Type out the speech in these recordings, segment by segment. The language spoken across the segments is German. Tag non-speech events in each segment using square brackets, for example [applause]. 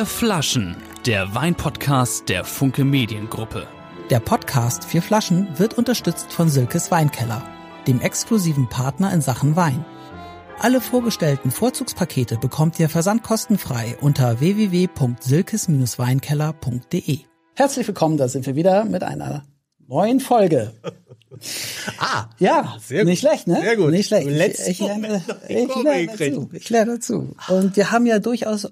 Vier Flaschen, der Weinpodcast der Funke Mediengruppe. Der Podcast Vier Flaschen wird unterstützt von Silkes Weinkeller, dem exklusiven Partner in Sachen Wein. Alle vorgestellten Vorzugspakete bekommt ihr versandkostenfrei unter www.silkes-weinkeller.de. Herzlich willkommen, da sind wir wieder mit einer neuen Folge. Ah, Ja, Sehr nicht gut. schlecht, ne? Sehr gut. Nicht schlecht. Ich, ich, lerne, noch die ich, lerne dazu. Ich lerne dazu. Und wir haben ja durchaus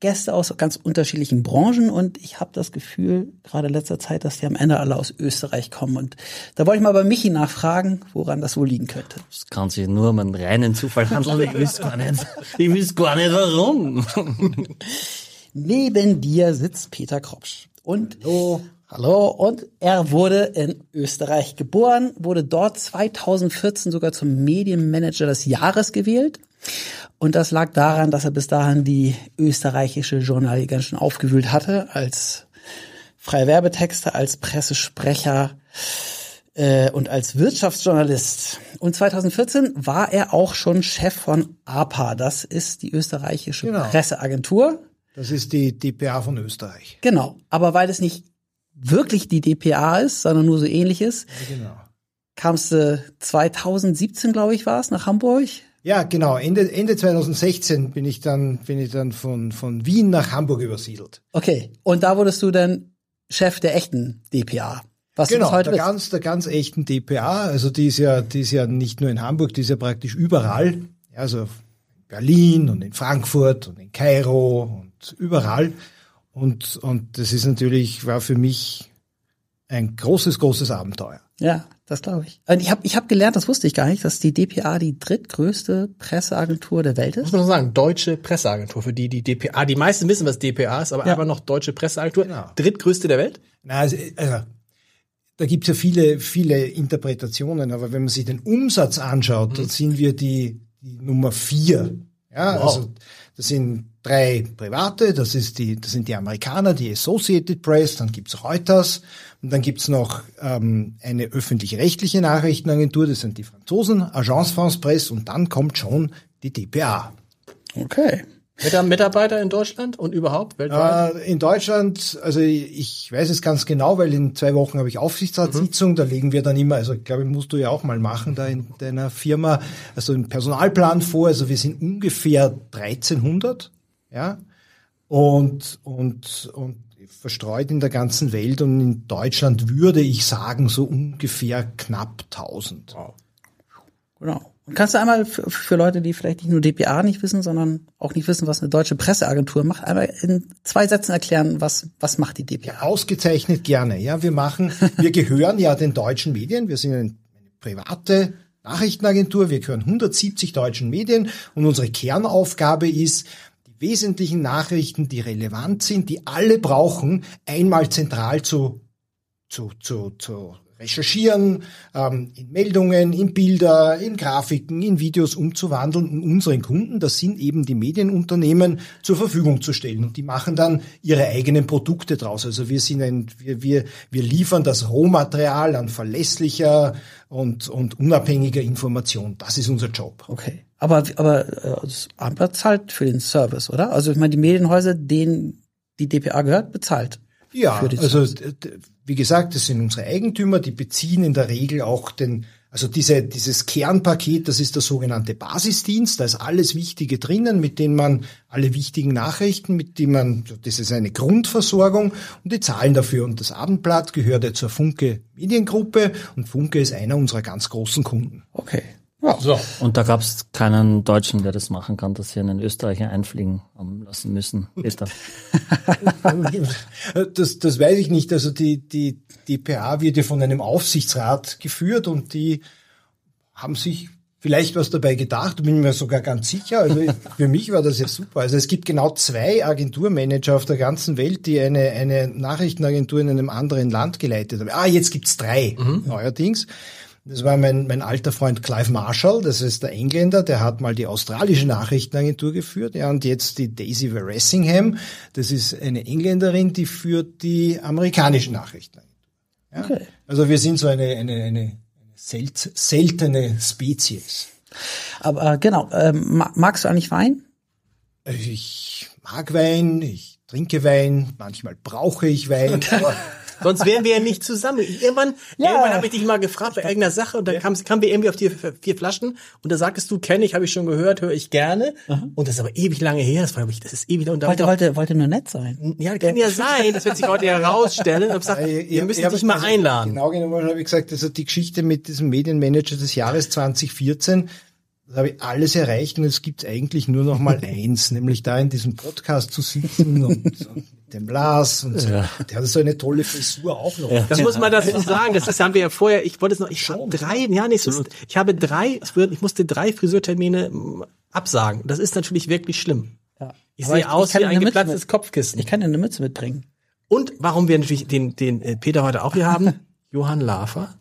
Gäste aus ganz unterschiedlichen Branchen und ich habe das Gefühl, gerade in letzter Zeit, dass die am Ende alle aus Österreich kommen. Und da wollte ich mal bei Michi nachfragen, woran das wohl liegen könnte. Das kann sich nur um einen reinen Zufall handeln. Ich weiß gar nicht. Ich weiß gar nicht warum. [laughs] Neben dir sitzt Peter Kropsch. Und hallo. hallo. Und er wurde in Österreich geboren, wurde dort 2014 sogar zum Medienmanager des Jahres gewählt. Und das lag daran, dass er bis dahin die österreichische Journalie ganz schön aufgewühlt hatte, als freie Werbetexter, als Pressesprecher äh, und als Wirtschaftsjournalist. Und 2014 war er auch schon Chef von APA. Das ist die österreichische Genau. Presseagentur. Das ist die DPA von Österreich. Genau. Aber weil es nicht wirklich die DPA ist, sondern nur so ähnlich ist, Genau. kamst du 2017, glaube ich, war es, nach Hamburg. Ja, genau. Ende, Ende 2016 bin ich dann, bin ich dann von, von Wien nach Hamburg übersiedelt. Okay. Und da wurdest du dann Chef der echten DPA. Was Genau, heute der bist. ganz, der ganz echten DPA. Also die ist ja, die ist ja nicht nur in Hamburg, die ist ja praktisch überall. Also in Berlin und in Frankfurt und in Kairo und überall. Und, und das ist natürlich, war für mich ein großes, großes Abenteuer. Ja, das glaube ich. Und ich habe ich hab gelernt, das wusste ich gar nicht, dass die DPA die drittgrößte Presseagentur der Welt ist. muss man noch sagen, deutsche Presseagentur, für die die DPA, die meisten wissen, was DPA ist, aber Ja. einfach noch deutsche Presseagentur, Genau. drittgrößte der Welt. Na, also, also da gibt's ja viele, viele Interpretationen, aber wenn man sich den Umsatz anschaut, dann sind wir die, die Nummer vier. Ja, Wow. also das sind drei private, das ist die, das sind die Amerikaner, die Associated Press, dann gibt's Reuters und dann gibt's noch ähm, eine öffentlich-rechtliche Nachrichtenagentur, das sind die Franzosen, Agence France Presse und dann kommt schon die DPA. Okay. Mit einem Mitarbeiter in Deutschland und überhaupt weltweit. Äh, in Deutschland, also ich weiß es ganz genau, weil in zwei Wochen habe ich Aufsichtsratssitzung, da legen wir dann immer, also ich glaube, musst du ja auch mal machen da in deiner Firma, also einen Personalplan vor, also wir sind ungefähr 1300, ja, und, und, und verstreut in der ganzen Welt und in Deutschland würde ich sagen, so ungefähr knapp 1000. Genau. Und kannst du einmal für, für Leute, die vielleicht nicht nur DPA nicht wissen, sondern auch nicht wissen, was eine deutsche Presseagentur macht, einmal in zwei Sätzen erklären, was, was macht die DPA? Ausgezeichnet gerne. Ja, wir machen, wir gehören ja den deutschen Medien. Wir sind eine private Nachrichtenagentur. Wir gehören 170 deutschen Medien und unsere Kernaufgabe ist, wesentlichen Nachrichten, die relevant sind, die alle brauchen, einmal zentral zu, zu, zu, zu recherchieren, ähm, in Meldungen, in Bilder, in Grafiken, in Videos umzuwandeln und unseren Kunden, das sind eben die Medienunternehmen, zur Verfügung zu stellen. Und die machen dann ihre eigenen Produkte draus. Also wir sind ein, wir, wir, wir liefern das Rohmaterial an verlässlicher und, und unabhängiger Information. Das ist unser Job. Okay. Aber, aber äh, das Amt bezahlt für den Service, oder? Also ich meine, die Medienhäuser, denen die DPA gehört, bezahlt. Ja, also wie gesagt, das sind unsere Eigentümer, die beziehen in der Regel auch den, also diese, dieses Kernpaket, das ist der sogenannte Basisdienst, da ist alles Wichtige drinnen, mit denen man alle wichtigen Nachrichten, mit denen man, das ist eine Grundversorgung und die zahlen dafür. Und das Abendblatt gehört ja zur Funke Mediengruppe und Funke ist einer unserer ganz großen Kunden. Okay. Ja. So. Und da gab es keinen Deutschen, der das machen kann, dass sie einen Österreicher einfliegen lassen müssen. Ist das? [laughs] Das, das weiß ich nicht. Also die, die, die PA wird ja von einem Aufsichtsrat geführt und die haben sich vielleicht was dabei gedacht, bin mir sogar ganz sicher. Also für mich war das jetzt super. Also es gibt genau zwei Agenturmanager auf der ganzen Welt, die eine, eine Nachrichtenagentur in einem anderen Land geleitet haben. Ah, jetzt gibt's drei neuerdings. Das war mein, mein alter Freund Clive Marshall, das ist der Engländer, der hat mal die australische Nachrichtenagentur geführt, ja, und jetzt die Daisy Veressingham, das ist eine Engländerin, die führt die amerikanische Nachrichtenagentur. Ja? Okay. Also wir sind so eine, eine, eine selt, seltene Spezies. Aber äh, genau, ähm, ma- magst du eigentlich Wein? Ich mag Wein, ich trinke Wein, manchmal brauche ich Wein. Sonst wären wir ja nicht zusammen. Irgendwann, [laughs] Ja. irgendwann habe ich dich mal gefragt bei irgendeiner Sache und dann kam, kamen wir irgendwie auf die vier Flaschen und da sagtest du, kenne ich, habe ich schon gehört, höre ich gerne. Und das ist aber ewig lange her. Das war, das ist ewig lang. Und da hab Wollte, ich wollte, wollte nur nett sein. ja, kann ja sein. Das wird sich heute herausstellen. Und hab gesagt, müssen ich hab- dich mal also, einladen. Genau genommen habe ich gesagt, also die Geschichte mit diesem Medienmanager des Jahres 2014, [laughs] das habe ich alles erreicht und es gibt eigentlich nur noch mal [laughs] eins, nämlich da in diesem Podcast zu sitzen und so mit dem Lars und so. Der hat so eine tolle Frisur auch noch. Das muss man dazu sagen. Das ist, haben wir ja vorher, ich wollte es noch, ich habe drei, ja, nicht so, ich habe drei, ich musste drei Friseurtermine mm, absagen. Das ist natürlich wirklich schlimm. Ja. Ich Aber sehe aus kann wie ein geplatztes mit- Kopfkissen. Ich kann dir eine Mütze mitbringen. Und warum wir natürlich den, den äh, Peter heute auch hier haben, [laughs] Johann Lafer.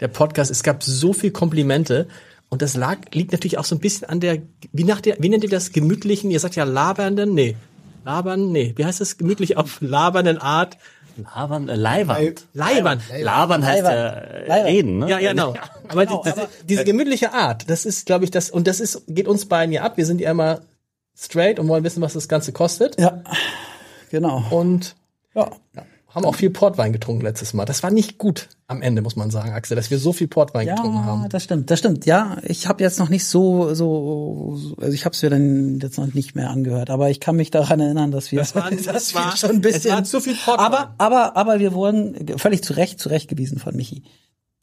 Der Podcast, es gab so viel Komplimente. Und das lag, liegt natürlich auch so ein bisschen an der, wie nach der, wie nennt ihr das, gemütlichen, ihr sagt ja labernden, nee, labern, nee, wie heißt das, gemütlich auf labernden Art? Labern, äh, Leiwand. Leibern. Labern heißt äh, reden, ne? Ja, ja, genau. Aber die, diese, diese gemütliche Art, das ist, glaube ich, das, und das ist, geht uns beiden ja ab. Wir sind ja immer straight und wollen wissen, was das Ganze kostet. Ja, genau. Und Ja. Haben auch viel Portwein getrunken letztes Mal. Das war nicht gut am Ende, muss man sagen, Axel, dass wir so viel Portwein getrunken Ja, haben. das stimmt, das stimmt. Ja, ich habe jetzt noch nicht so so also ich habe es mir dann jetzt noch nicht mehr angehört, aber ich kann mich daran erinnern, dass wir Das war- [laughs] das dass war- wir schon ein es bisschen war zu viel Portwein. Aber aber aber wir wurden völlig zu Recht zurechtgewiesen von Michi.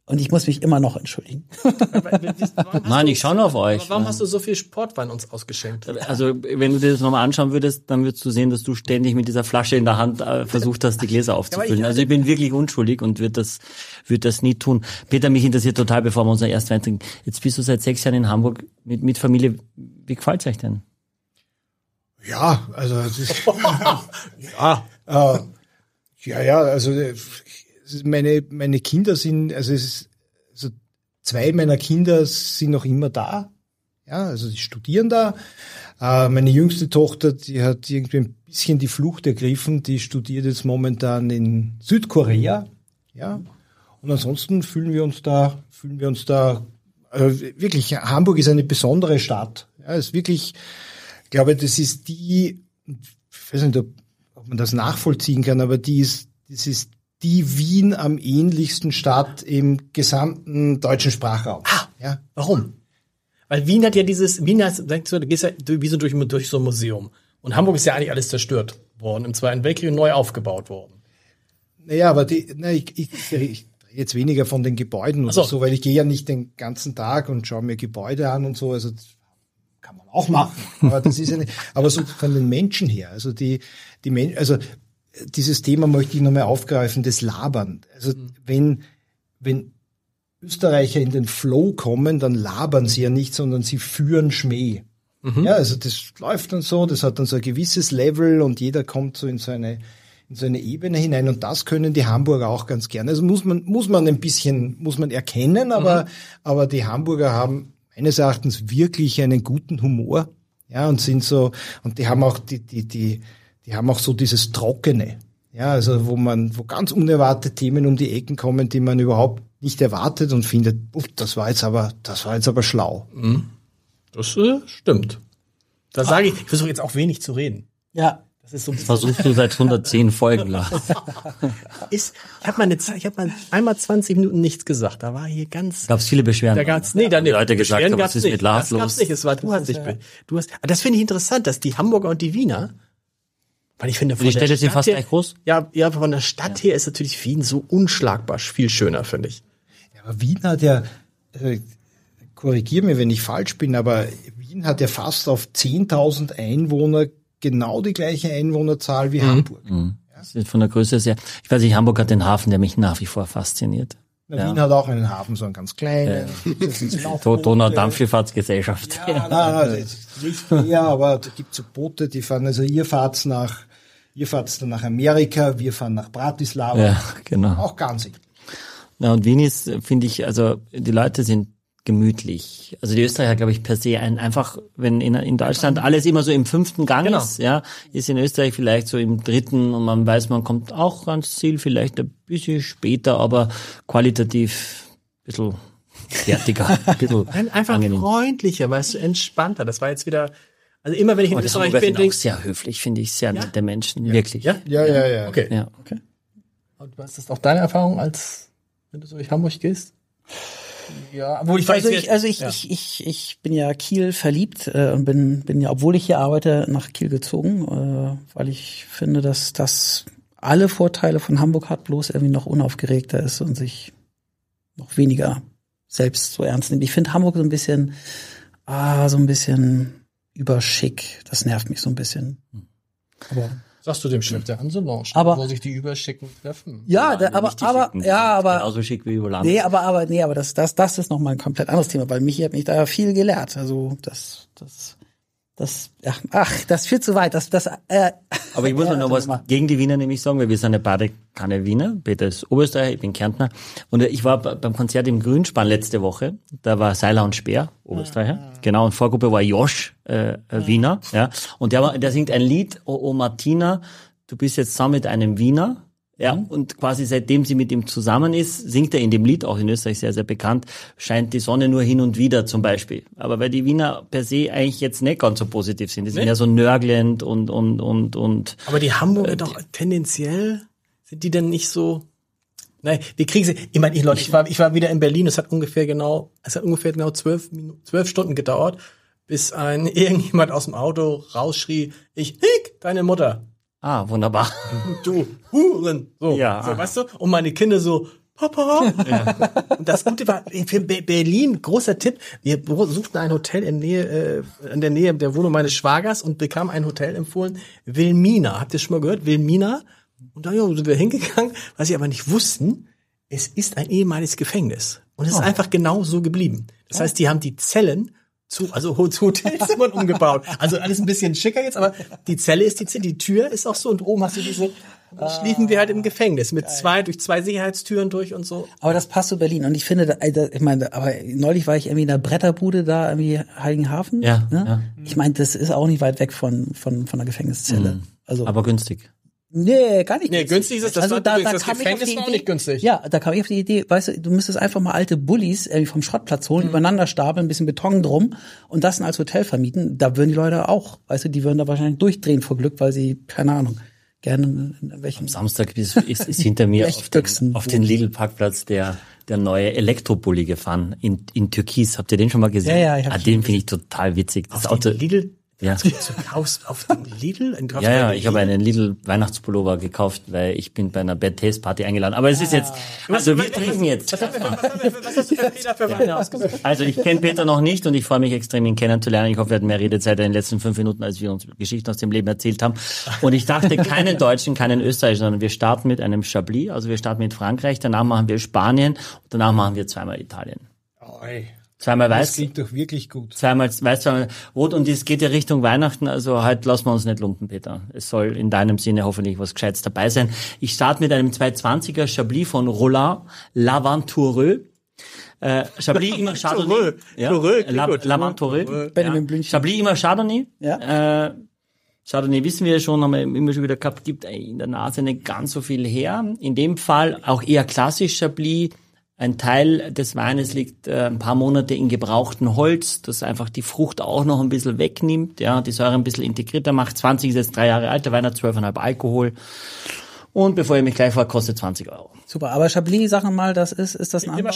Und ich muss mich immer noch entschuldigen. [laughs] Nein, ich schaue nur auf euch. Aber warum hast du so viel Portwein uns ausgeschenkt? Also, wenn du dir das nochmal anschauen würdest, dann würdest du sehen, dass du ständig mit dieser Flasche in der Hand äh, versucht hast, die Gläser aufzufüllen. Also, ich bin wirklich unschuldig und würde das, würde das nie tun. Peter, mich interessiert total, bevor wir unser erst Wein trinken. Jetzt bist du seit sechs Jahren in Hamburg mit, mit Familie. Wie gefällt's euch denn? Ja, also das ist, [laughs] [laughs] Ah, äh, ja, ja, also es ist meine meine Kinder sind, also es ist, also zwei meiner Kinder sind noch immer da. Ja, also die studieren da. Äh, meine jüngste Tochter, die hat irgendwie ein bisschen die Flucht ergriffen. Die studiert jetzt momentan in Südkorea. Ja. Und ansonsten fühlen wir uns da, fühlen wir uns da, äh, wirklich, Hamburg ist eine besondere Stadt. Ja, ist wirklich, ich glaube, das ist die, ich weiß nicht, ob ob man das nachvollziehen kann, aber die ist, das ist die Wien am ähnlichsten Stadt im gesamten deutschen Sprachraum. Ja. warum? Weil Wien hat ja dieses, Wien hat, denkst du, du gehst ja wie so durch, durch so ein Museum. Und Hamburg ist ja eigentlich alles zerstört worden, im Zweiten Weltkrieg und neu aufgebaut worden. Naja, aber die, na, ich, ich, ich rede jetzt weniger von den Gebäuden oder so. so. weil ich gehe ja nicht den ganzen Tag und schaue mir Gebäude an und so. Also das kann man auch machen. Aber das ist ja nicht, aber so von den Menschen her. Also die, die Men also dieses Thema möchte ich nochmal aufgreifen, das Labern. Also wenn, wenn Österreicher in den Flow kommen, dann labern sie ja nicht, sondern sie führen Schmäh. Ja, also das läuft dann so, das hat dann so ein gewisses Level und jeder kommt so in so eine, in so eine Ebene hinein und das können die Hamburger auch ganz gerne. Also muss man, muss man ein bisschen, muss man erkennen, aber, aber die Hamburger haben meines Erachtens wirklich einen guten Humor. Ja, und sind so, und die haben auch die, die, die, die haben auch so dieses Trockene. Ja, also wo man, wo ganz unerwartete Themen um die Ecken kommen, die man überhaupt nicht erwartet und findet, uff, das war jetzt aber, das war jetzt aber schlau. Das äh, stimmt. Da sage ich, ich versuche jetzt auch wenig zu reden. Ja. Das ist so Versuchst du seit 110 Folgen lang. [laughs] ist, ich habe mal eine Zeit, ich habe mal einmal 20 Minuten nichts gesagt. Da war hier ganz Gab's viele Beschwerden. Da gab's nee, da Die Leute gesagt haben, gab's was ist nicht. mit Lars das gab's los? nicht. Es war du hast dich du hast aber das finde ich interessant, dass die Hamburger und die Wiener weil ich finde von Die der Städte sind Stadt fast gleich groß? Ja, ja, von der Stadt her ist natürlich Wien so unschlagbar viel schöner, finde ich. Ja, aber Wien hat ja, äh, korrigier mir, wenn ich falsch bin, aber Wien hat ja fast auf 10.000 Einwohner genau die gleiche Einwohnerzahl wie Hamburg. Das ist von der Größe sehr. Ich weiß nicht, Hamburg hat den Hafen, der mich nach wie vor fasziniert. Na, Wien hat auch einen Hafen, so einen ganz kleinen. Schlauchboote. Donau-Dampfschifffahrtsgesellschaft. Ja, nein, [laughs] nein, das ist nicht mehr, aber da gibt's so Boote, die fahren, also ihr fahrt's nach, ihr fahrt's dann nach Amerika, wir fahren nach Bratislava. Ja, genau. Auch ganz. Ja, und Wien ist, finde ich, also die Leute sind gemütlich. Also die Österreicher, glaube ich, per se ein, einfach, wenn in, in Deutschland alles immer so im fünften Gang Genau. ist, ja, ist in Österreich vielleicht so im dritten und man weiß, man kommt auch ans Ziel, vielleicht ein bisschen später, aber qualitativ ein bisschen fertiger, [laughs] ein bisschen Ein- Einfach angenehm. freundlicher, weißt du, entspannter. Das war jetzt wieder Also immer wenn ich in die Österreich bin, sind auch denk, sehr höflich, finde ich, sehr nette Menschen, wirklich. ja? Ja, ja, ja. Okay. Ja. Und was ist auch deine Erfahrung, als wenn du so durch Hamburg gehst? Ja, obwohl ich weiß, Also ich, also ich, ja. ich, ich, ich bin ja Kiel verliebt äh, und bin, bin ja, obwohl ich hier arbeite, nach Kiel gezogen, äh, weil ich finde, dass das alle Vorteile von Hamburg hat, bloß irgendwie noch unaufgeregter ist und sich noch weniger selbst so ernst nimmt. Ich finde Hamburg so ein bisschen, ah, so ein bisschen überschick. Das nervt mich so ein bisschen. Aber Sagst du dem Chef der Hanselounge, Aber- wo sich die Überschicken treffen? ja, da, aber, aber, Schicken, ja, aber, Genauso schick wie über Land. Nee, aber, aber, nee, aber das, das, das ist nochmal ein komplett anderes Thema, weil Michi hat mich da viel gelehrt. Also, das, das, das, ja, ach, das führt zu weit. Das, das, äh, Aber ich muss Ja, mal noch was mal. gegen die Wiener nämlich sagen, weil wir sind ja beide keine Wiener. Peter ist Oberösterreicher, ich bin Kärntner. Und ich war beim Konzert im Grünspann letzte Woche. Da war Seiler und Speer, Oberösterreicher. Genau, und Vorgruppe war Josch, äh, äh, Wiener. Ja. Und der, der singt ein Lied, O, o Martina, du bist jetzt zusammen mit einem Wiener. Ja, und quasi seitdem sie mit ihm zusammen ist, singt er in dem Lied, auch in Österreich sehr, sehr bekannt, scheint die Sonne nur hin und wieder zum Beispiel. Aber weil die Wiener per se eigentlich jetzt nicht ganz so positiv sind. Die sind ja so nörgelnd und, und, und, und Aber die Hamburger doch tendenziell sind die denn nicht so. Nein, wir kriegen sie. Ich meine, ich, Leute, ich war, ich war wieder in Berlin. Es hat ungefähr genau, es hat ungefähr genau zwölf zwölf Stunden gedauert, bis ein [laughs] irgendjemand aus dem Auto rausschrie: Ich hick deine Mutter, Ah, wunderbar. du Huren. So, Ja. so, weißt du? Und meine Kinder so. Papa. Und das Gute war, für Be- Berlin, großer Tipp, wir suchten ein Hotel in Nähe, äh, in der Nähe der Wohnung meines Schwagers und bekamen ein Hotel empfohlen, Wilmina. Habt ihr schon mal gehört? Wilmina? Und da ja, sind wir hingegangen, was sie aber nicht wussten, es ist ein ehemaliges Gefängnis. Und es ist einfach genau so geblieben. Das heißt, die haben die Zellen zu, also Hotelzimmern [laughs] umgebaut. Also alles ein bisschen schicker jetzt, aber die Zelle ist die Zelle, die Tür ist auch so und oben hast du diese, dann schliefen wir halt im Gefängnis mit zwei, durch zwei Sicherheitstüren durch und so. aber das passt zu Berlin. Und ich finde, da, äh, ich meine, aber neulich war ich irgendwie in der Bretterbude da, irgendwie Heiligenhafen. Ja, Ne? ja. Ich meine, das ist auch nicht weit weg von, von, von der Gefängniszelle. Also, Aber günstig. Nee, gar nicht. Nee, günstig ist es, das war übrigens das kam ich Gefängnis auf die auch Idee- nicht günstig. Ja, da kam ich auf die Idee, weißt du, du müsstest einfach mal alte Bullis irgendwie vom Schrottplatz holen, übereinander stapeln, ein bisschen Beton drum und das dann als Hotel vermieten. Da würden die Leute auch, weißt du, die würden da wahrscheinlich durchdrehen vor Glück, weil sie, keine Ahnung, gerne in welchem Samstag ist, ist, ist hinter mir [laughs] auf den, auf den Lidl-Parkplatz der, der neue Elektrobully gefahren in, in Türkis. Habt ihr den schon mal gesehen? Ja, ja, ich hab ah, Den finde ich total witzig. Das Auf Auto, den Lidl, ja. du kaufst auf den Lidl? Ja, ja, ich habe einen Lidl Weihnachtspullover gekauft, weil ich bin bei einer Bad Taste Party eingeladen. Aber es ist jetzt, also wir trinken jetzt. Was hast du für Peter für Weine ausgesucht? Also ich kenne Peter noch nicht und ich freue mich extrem, ihn kennenzulernen. Ich hoffe, wir hatten mehr Redezeit in den letzten fünf Minuten, als wir uns Geschichten aus dem Leben erzählt haben. Und ich dachte, keinen Deutschen, keinen Österreicher, sondern wir starten mit einem Chablis. Also wir starten mit Frankreich, danach machen wir Spanien und danach machen wir zweimal Italien. Oi, Zweimal das weiß, klingt doch wirklich gut. zweimal weiß, zweimal rot und es geht ja Richtung Weihnachten, also halt lassen wir uns nicht lumpen, Peter. Es soll in deinem Sinne hoffentlich was Gescheites dabei sein. Ich starte mit einem 220er Chablis von Roland Laventureux. Äh, Chablis immer [laughs] Chardonnay. Ja, Toureux, La. Benjamin. Ja. Blümchen. Chablis immer Chardonnay. Ja. Äh, Chardonnay wissen wir schon, haben wir immer schon wieder gehabt, gibt in der Nase nicht ganz so viel her. In dem Fall auch eher klassisch Chablis. Ein Teil des Weines liegt äh, ein paar Monate in gebrauchtem Holz, das einfach die Frucht auch noch ein bisschen wegnimmt, ja, die Säure ein bisschen integrierter macht. 20 ist jetzt drei Jahre alt, der Wein hat 12,5 Alkohol. Und bevor ihr mich gleich fragt, kostet 20 Euro. Super, aber Chablis, sag mal, das ist, ist das ein Immer.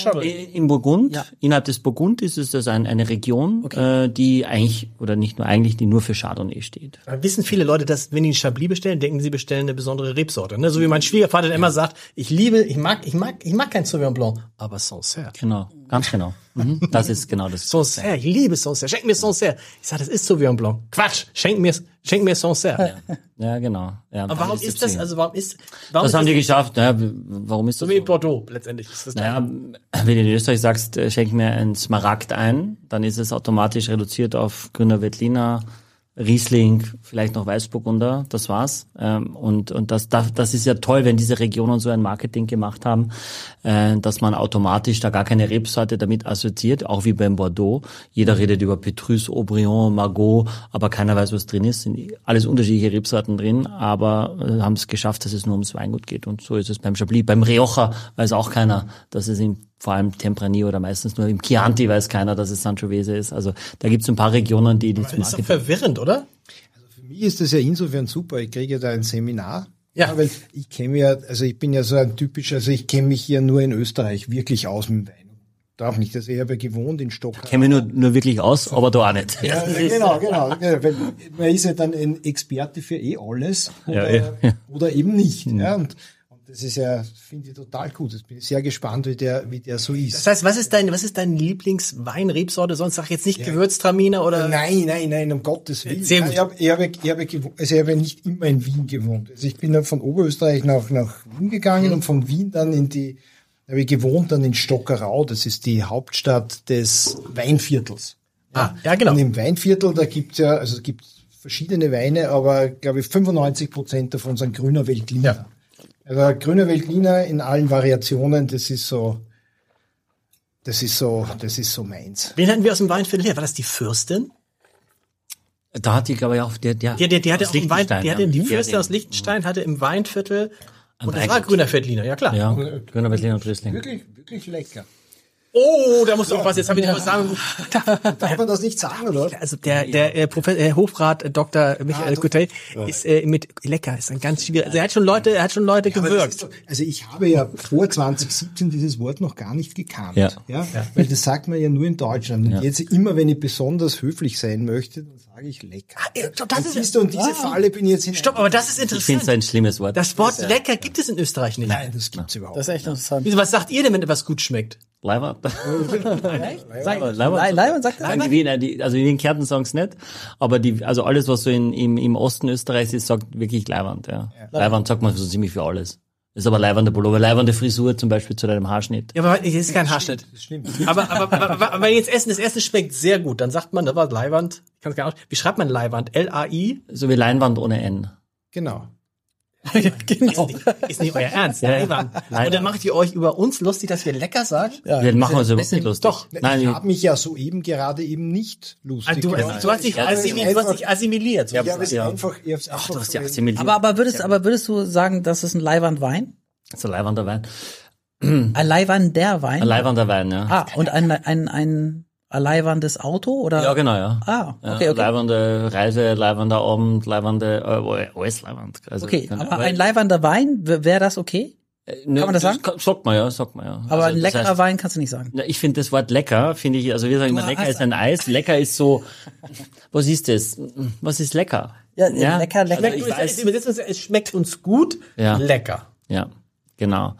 In Burgund, Ja. innerhalb des Burgund ist es das ein, eine Region, äh, die eigentlich, oder nicht nur eigentlich, die nur für Chardonnay steht. Da wissen viele Leute, dass wenn die einen Chablis bestellen, denken sie bestellen eine besondere Rebsorte. Ne? So wie mein Schwiegervater der immer sagt, ich liebe, ich mag, ich mag, ich mag kein Sauvignon Blanc, aber Sancerre. Genau, ganz genau. Mhm. Das ist genau das. Sancerre, ich liebe Sancerre. Schenk mir Sancerre. Ich sage, das ist Sauvignon Blanc. Quatsch, schenk mir, schenk mir Sancerre. Ja, genau. Ja, Aber warum ist das, also warum ist, warum Das ist haben die geschafft. Naja, warum ist so das wie so? Bordeaux letztendlich? Ist das Naja, wenn du in Österreich sagst, äh, schenk mir einen Smaragd ein, dann ist es automatisch reduziert auf Grüner Veltliner, Riesling, vielleicht noch Weißburgunder, das war's. Ähm, und und das, das, das ist ja toll, wenn diese Regionen so ein Marketing gemacht haben, äh, dass man automatisch da gar keine Rebsorte damit assoziiert, auch wie beim Bordeaux. Jeder redet über Petrus, Aubryon, Margot, aber keiner weiß, was drin ist. Sind alles unterschiedliche Rebsorten drin, aber äh, haben es geschafft, dass es nur ums Weingut geht. Und so ist es beim Chablis. Beim Rioja weiß auch keiner, dass es in vor allem Tempranillo oder meistens nur im Chianti weiß keiner, dass es Sangiovese ist. Also da gibt es ein paar Regionen, die die zum Das ist doch Marketing. verwirrend, oder? Für mich ist das ja insofern super. Ich kriege da ein Seminar. Ja. weil ich kenne ja, also ich bin ja so ein typischer, also ich kenne mich ja nur in Österreich wirklich aus mit dem Wein. Darf nicht, also ich habe ja gewohnt in Stockholm. Kenne mich nur, nur wirklich aus, aber da auch nicht. Ja, genau, genau. Ja, weil man ist ja dann ein Experte für eh alles oder, Ja, ja, ja. oder eben nicht. Ja, und das ist ja, finde ich total gut. Ich bin sehr gespannt, wie der, wie der so ist. Das heißt, was ist dein, was ist dein Lieblingswein-Rebsorte? Sonst sag jetzt nicht Gewürztraminer oder? Nein, nein, nein, um Gottes Willen. Sehr gut. Ich habe ich hab, ich hab, gewohnt- also ich hab ja nicht immer in Wien gewohnt. Also ich bin dann von Oberösterreich nach, nach Wien gegangen Mhm. und von Wien dann in die, habe ich gewohnt dann in Stockerau. Das ist die Hauptstadt des Weinviertels. Ah, ja, genau. Und im Weinviertel, da gibt's ja, also es gibt verschiedene Weine, aber glaube ich 95 Prozent davon sind grüner Veltliner. Also grüner Veltliner in allen Variationen, das ist so, das ist so, das ist so meins. Wen hatten wir aus dem Weinviertel her? War das die Fürstin? Da hat die, glaube ich, auch der, der, Die, die, die hatte aus auch im Wein, Liechtenstein, die hatte ja. die Ja, Fürstin aus Liechtenstein hatte im Weinviertel und das war grüner Veltliner, ja klar. Ja, Grüner Veltliner und Riesling. Wirklich, wirklich lecker. Oh, da musst du aufpassen, jetzt habe ich nicht was sagen. [laughs] Darf man das nicht sagen, oder? Also der, der äh, Professor, äh, Hofrat äh, Dr. Michael Coutet ist äh, mit lecker, ist ein ganz schwieriger. Also er hat schon Leute, er hat schon Leute das gewirkt. doch- Also ich habe ja vor 2017 dieses Wort noch gar nicht gekannt. Ja. Ja? Weil das sagt man ja nur in Deutschland. Und jetzt immer, wenn ich besonders höflich sein möchte, dann sage ich lecker. äh, das und, ist- siehst du, und diese Falle bin ich jetzt in. Stopp, aber das ist Ich finde es interessant. ein schlimmes Wort. Das Wort lecker gibt es in Österreich nicht. Nein, das gibt's überhaupt Das ist echt interessant. Wieso, was sagt ihr denn, wenn etwas gut schmeckt? Leiber. [laughs] Leiber. Lei- Leiber sagt das? Sagen die also in den Kärnten sagen es nicht, aber die, also alles, was so in, im, im Osten Österreichs ist, sagt wirklich Leiwand, ja. Leiwand sagt man so ziemlich für alles. Das ist aber leibernde Pullover, leibernde Frisur zum Beispiel zu deinem Haarschnitt. Ja, aber es ist kein Haarschnitt. Das stimmt. Aber, aber, aber, aber, aber wenn jetzt Essen, das Essen schmeckt sehr gut, dann sagt man, das war Leiwand. Ich kann es gar nicht. Wie schreibt man Leiwand? L-A-I? So wie Leinwand ohne N. Genau. [laughs] genau. Ist nicht euer Ernst. Leiwand. Und dann macht ihr euch über uns lustig, dass wir lecker sagen? Wir machen uns überhaupt nicht lustig. Doch. Nein, ich ich, habe mich ja soeben gerade eben nicht lustig Ah, du, gemacht. du hast dich Ja, das ist assimiliert. Du hast dich assimiliert. ich habe es ja. einfach, ich hab's ach, einfach du hast verwendet. assimiliert. Aber, aber würdest, aber würdest du sagen, das ist ein Leihwandwein? Leiwander Wein. Ein Leihwander Wein? Ein Leiwander Wein, ja. ah, und ein, ein, ein, ein leihwandes Auto oder? Ja, genau, ja. Ah, Ja, okay, okay. Leibernde Reise, leibender Abend, leibernde, äh, alles leibend. Also, Okay, aber ein leihwander Wein, wäre das okay? ne, kann man das sagen? kann- Sagt man ja, sagt man ja. Aber Also, ein das leckerer heißt- Wein kannst du nicht sagen. Na, ich finde das Wort lecker, finde ich, also wir sagen immer, lecker ist ein Eis, lecker ist so, was ist das? Was ist lecker? Ja, lecker, lecker. Also ich weiß, es schmeckt uns gut, Ja. lecker. ja, genau.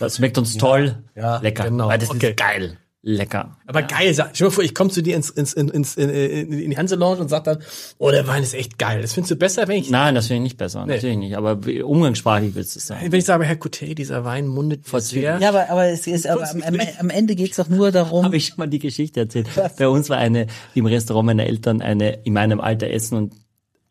Das schmeckt uns toll, Ja, lecker, genau, weil das okay. ist geil, lecker. Aber geil, sag, stell dir mal vor, ich komme zu dir ins, ins, ins, ins, in, in, in die Hanselounge und sag dann, oh, der Wein ist echt geil. Das findest du besser, wenn ich, Nein, das finde ich nicht besser, natürlich nicht, aber umgangssprachlich willst du es sagen. wenn ich sage, Herr Coutet, dieser Wein mundet sehr. Ja, aber, aber es ist, aber am, am, Ende geht's doch nur darum, Habe ich schon mal die Geschichte erzählt. Bei uns war eine, im Restaurant meiner Eltern eine in meinem Alter essen und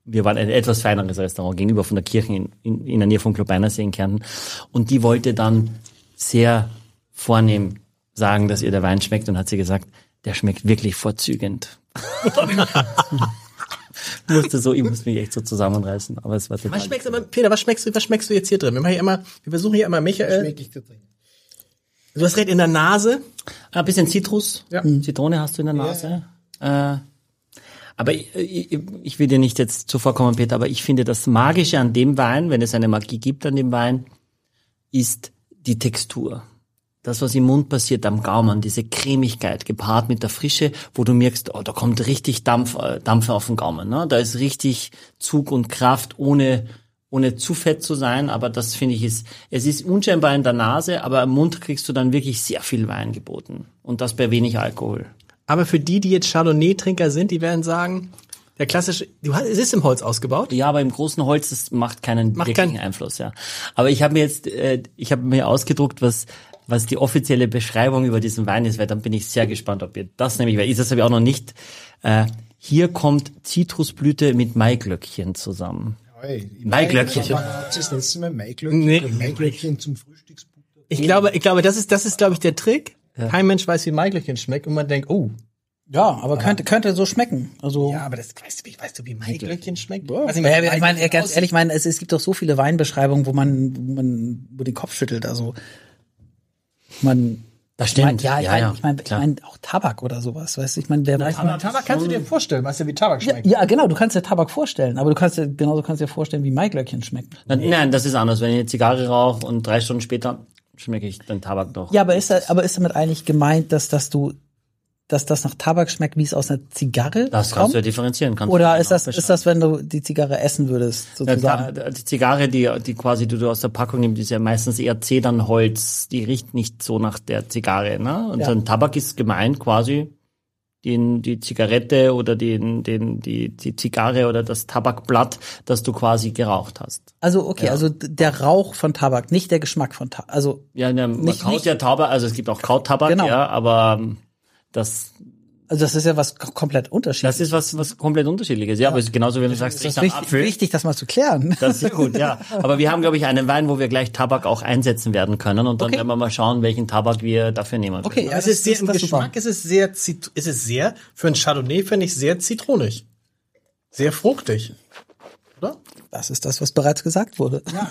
wir waren ein etwas feineres Restaurant gegenüber von der Kirche in, in, in der Nähe von Klobeinersee in Kärnten. Und die wollte dann sehr vornehm sagen, dass ihr der Wein schmeckt und hat sie gesagt, der schmeckt wirklich vorzügend. [laughs] musste so, ich musste mich echt so zusammenreißen, aber es war total. Was schmeckst du, aber, Peter, was schmeckst du, was schmeckst du jetzt hier drin? Wir machen hier immer, wir versuchen hier immer, Michael, du hast recht in der Nase. Ein bisschen Zitrus, Ja. Zitrone hast du in der Nase. Äh, aber ich, ich, ich will dir nicht jetzt zuvorkommen, Peter, aber ich finde das Magische an dem Wein, wenn es eine Magie gibt an dem Wein, ist die Textur. Das, was im Mund passiert, am Gaumen, diese Cremigkeit gepaart mit der Frische, wo du merkst, oh, da kommt richtig Dampf, äh, Dampf auf den Gaumen. Ne? Da ist richtig Zug und Kraft, ohne, ohne zu fett zu sein. Aber das finde ich ist, es ist unscheinbar in der Nase, aber im Mund kriegst du dann wirklich sehr viel Wein geboten. Und das bei wenig Alkohol. Aber für die, die jetzt Chardonnay-Trinker sind, die werden sagen, der klassische, du hast, es ist im Holz ausgebaut. Ja, aber im großen Holz, das macht keinen Macht wirklichen keinen- Einfluss, ja. Aber ich habe mir jetzt, äh, ich habe mir ausgedruckt, was was die offizielle Beschreibung über diesen Wein ist, weil dann bin ich sehr gespannt, ob ihr das nämlich, weil ich das habe ich auch noch nicht. Äh, hier kommt Zitrusblüte mit Maiglöckchen zusammen. Maiglöckchen. Aber Habt ihr das letzte Mal Maiglöckchen? Nee. Maiglöckchen zum Frühstücksbutter? Ich glaube, ich glaube, das ist, das ist, glaube ich, der Trick. Kein Mensch weiß, wie Maiglöckchen schmeckt und man denkt, oh. ja, aber könnte, könnte so schmecken. Also, Ja, aber das, weißt du, wie, weißt du, wie Maiglöckchen schmeckt? Ja, Weiß nicht, ich meine, ganz ehrlich, ich meine, es, es gibt doch so viele Weinbeschreibungen, wo man, wo man, wo den Kopf schüttelt. Also man, Das Ich mein, stimmt. ja, ich Ja, meine, ja, ich mein, ich mein, auch Tabak oder sowas, weißt du? Ich meine, wer weiß Aber man. Tabak kannst du dir vorstellen, weißt du, wie Tabak Ja, schmeckt? ja, genau, du kannst dir Tabak vorstellen, aber du kannst dir, genauso kannst dir vorstellen, wie Maiglöckchen schmeckt. Nein, nein, das ist anders. Wenn ich eine Zigarre rauche und drei Stunden später schmecke ich den Tabak doch. Ja, aber ist, da, aber ist damit eigentlich gemeint, dass, dass du, dass das nach Tabak schmeckt, wie es aus einer Zigarre Das kannst kommt? du ja differenzieren. Kannst Oder ist das, ist das, wenn du die Zigarre essen würdest, Ja, sozusagen? da- die Zigarre, die, die quasi du, du aus der Packung nimmst, ist ja meistens eher Zedernholz. Die riecht nicht so nach der Zigarre. Ne? Und Ja. ein Tabak ist gemeint quasi den, die Zigarette oder den, den, die, die Zigarre oder das Tabakblatt, das du quasi geraucht hast. Also, okay, also d- der Rauch von Tabak, nicht der Geschmack von Tabak. Also, Ja, ne, man Nicht- kaut nicht- ja Tabak, also es gibt auch Kautabak, Genau. ja, aber ähm, das, also das ist ja was komplett das unterschiedliches. ist was, was komplett unterschiedliches. Ja, aber es ist genauso, wenn du sagst, Das riecht ist nach wichtig, Apfel. wichtig, das mal zu klären. Das ist gut, ja. [laughs] Aber wir haben, glaube ich, einen Wein, wo wir gleich Tabak auch einsetzen werden können und dann Okay. werden wir mal schauen, welchen Tabak wir dafür nehmen. Okay, ja, es ist sehr, im das. Geschmack ist es sehr, zit- ist es sehr, für ein Chardonnay finde ich sehr zitronig. Sehr fruchtig. Das ist das, was bereits gesagt wurde. Ja,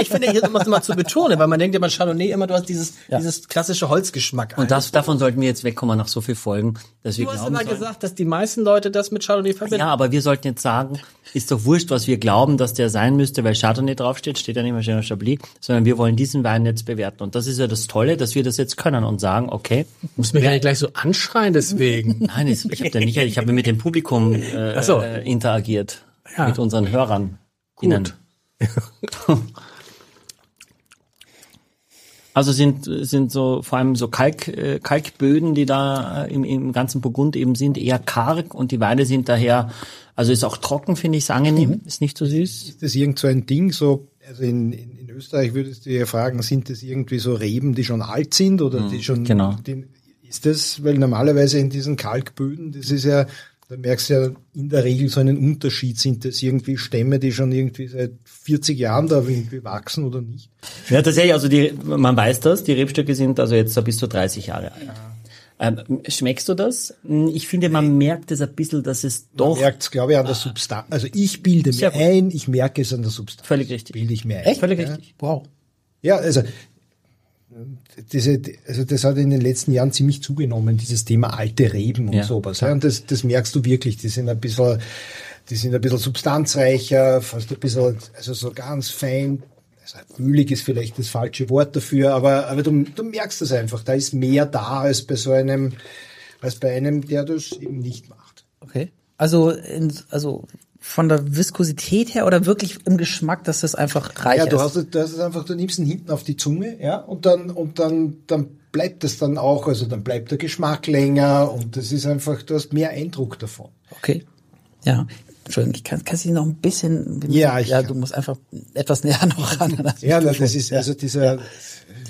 ich finde, hier immer mal zu betonen, weil man denkt ja bei Chardonnay immer, du hast dieses, dieses klassische Holzgeschmack. Und das, davon sollten wir jetzt wegkommen nach so viel Folgen, dass wir du hast glauben immer sollen- gesagt, dass die meisten Leute das mit Chardonnay verbinden. Ja, aber wir sollten jetzt sagen, ist doch wurscht, was wir glauben, dass der sein müsste, weil Chardonnay draufsteht, steht ja nicht mehr Chenin Chablis, sondern wir wollen diesen Wein jetzt bewerten. Und das ist ja das Tolle, dass wir das jetzt können und sagen, okay, muss mich ja nicht gleich so anschreien deswegen. [laughs] nein, ich habe ja nicht, ich habe mit dem Publikum äh, so. äh, interagiert, Ja. mit unseren Hörern. Gut. [laughs] Also sind, sind so vor allem so Kalk, äh, Kalkböden, die da äh, im, im ganzen Burgund eben sind, eher karg und die Weine sind daher, also ist auch trocken, finde ich, ist angenehm, ist nicht so süß. Ist das irgend so ein Ding, so, also in, in, in Österreich würdest du ja fragen, sind das irgendwie so Reben, die schon alt sind oder die schon, genau. die, ist das, weil normalerweise in diesen Kalkböden, das ist ja, da merkst du ja in der Regel so einen Unterschied, sind das irgendwie Stämme, die schon irgendwie seit 40 Jahren da irgendwie wachsen oder nicht? Ja, tatsächlich, also die, man weiß das, die Rebstöcke sind also jetzt so bis zu 30 Jahre alt. Ähm, schmeckst du das? Ich finde, man merkt es ein bisschen, dass es doch Man merkt es, glaube ich, an der Substanz. Also ich bilde mir ein, ich merke es an der Substanz. völlig richtig. Bilde ich mir ein. Echt? Völlig Ja. richtig. Wow. Ja, also diese, also das hat in den letzten Jahren ziemlich zugenommen, dieses Thema alte Reben und Ja, sowas. Und das, das merkst du wirklich. Die sind ein bisschen, die sind ein bisschen substanzreicher, fast ein bisschen, also so ganz fein. Also ölig ist vielleicht das falsche Wort dafür, aber, aber du, du merkst das einfach. Da ist mehr da als bei so einem, als bei einem, der das eben nicht macht. Okay. Also, in, also von der Viskosität her oder wirklich im Geschmack, dass das einfach reich Ja, du ist? hast, es- hast es einfach, du nimmst ihn hinten auf die Zunge, ja, und dann, und dann, dann bleibt es dann auch, also dann bleibt der Geschmack länger und das ist einfach, du hast mehr Eindruck davon. Okay. Ja. Entschuldigung, ich kann, kannst du noch ein bisschen, Ja, ich ja, du musst einfach etwas näher [laughs] noch ran. Ja, das ist also dieser,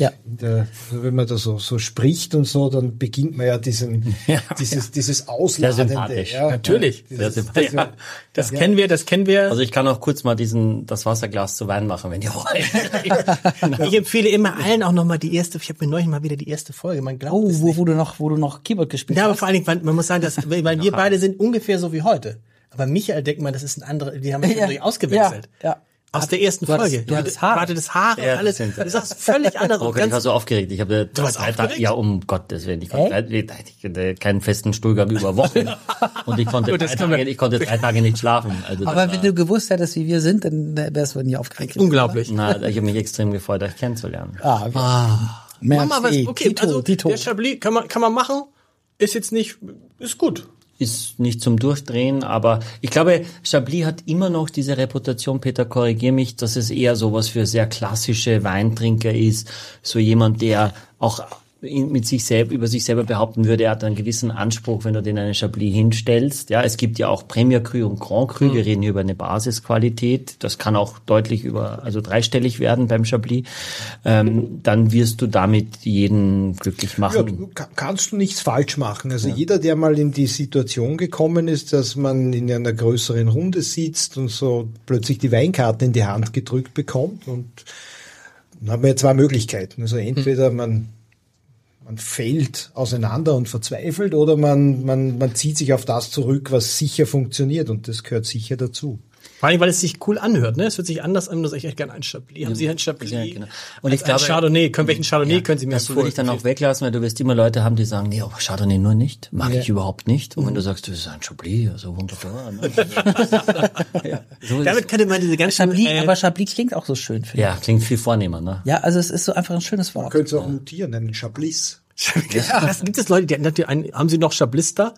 Ja. in der, wenn man da so, so spricht und so, dann beginnt man ja diesen, [laughs] dieses, dieses Ausladende. sympathisch. Ja, Natürlich. Ja, Sehr dieses, sympathisch. Ja, das kennen wir, das kennen wir. Also ich kann auch kurz mal diesen, das Wasserglas zu Wein machen, wenn ihr wollt. [laughs] ich empfehle immer allen auch nochmal die erste, ich habe mir neulich mal wieder die erste Folge, man glaubt Oh, wo, wo du noch, wo du noch Keyboard gespielt Ja, aber hast. vor allen Dingen, weil- man muss sagen, dass, weil wir beide sind ungefähr so wie heute. Aber Michael denkt man, das ist ein anderer, die haben Ja, ja, ausgewechselt. Ja, ja. Aus der ersten Du hattest- Folge. du hattest Haare. Du hattest Haare, Ja, alles. Du sagst völlig anders. Oh Gott, ich war so aufgeregt. Ich habe warst drei Tage, aufgeregt? ja um Gottes Willen, ich konnte, drei, ich hatte keinen festen Stuhlgang über Wochen und ich konnte, [laughs] drei Tage, ich konnte drei Tage nicht schlafen. Also Aber wenn du gewusst hättest, wie wir sind, dann wärst du nie aufgeregt. unglaublich. na, ich habe mich extrem gefreut, euch kennenzulernen. oder? Ah, Merci. Mama, was, okay, Tito, also Tito. der Chablis kann man, kann man machen, ist jetzt nicht, ist gut. Ist nicht zum Durchdrehen, aber ich glaube, Chablis hat immer noch diese Reputation, Peter, korrigier mich, dass es eher sowas für sehr klassische Weintrinker ist, so jemand, der auch mit sich selber, über sich selber behaupten würde, er hat einen gewissen Anspruch, wenn du den einen Chablis hinstellst. Ja, es gibt ja auch Premier Cru und Grand Cru. Wir reden hier über eine Basisqualität. Das kann auch deutlich über, also dreistellig werden beim Chablis. Ähm, dann wirst du damit jeden glücklich Ja, machen. du ka- kannst du nichts falsch machen. Also jeder, der mal in die Situation gekommen ist, dass man in einer größeren Runde sitzt und so plötzlich die Weinkarte in die Hand gedrückt bekommt und dann haben wir zwei Möglichkeiten. Also entweder man man fällt auseinander und verzweifelt oder man, man, man zieht sich auf das zurück, was sicher funktioniert und das gehört sicher dazu. Vor allem, weil es sich cool anhört, ne? Es hört sich anders an, dass ich echt gerne einen Chablis. Haben Sie einen Chablis? Ja, genau. Und ich glaube, Chardonnay, können welchen Chardonnay können Sie mir Das würde ich dann auch weglassen, weil du wirst immer Leute haben, die sagen, nee, oh, Chardonnay nur nicht, mag ich überhaupt nicht. Und wenn du sagst, das ist ein Chablis, also wunderbar. Ne? [laughs] ja, so Damit könnte man diese ganzen Chablis, äh, aber Chablis klingt auch so schön, finde ja, klingt viel vornehmer, ne? ich. Ja, also es ist so einfach ein schönes Wort. Könntest du auch mutieren, einen Chablis. Ja, was gibt es Leute, die hatten einen, haben Sie noch Chablista?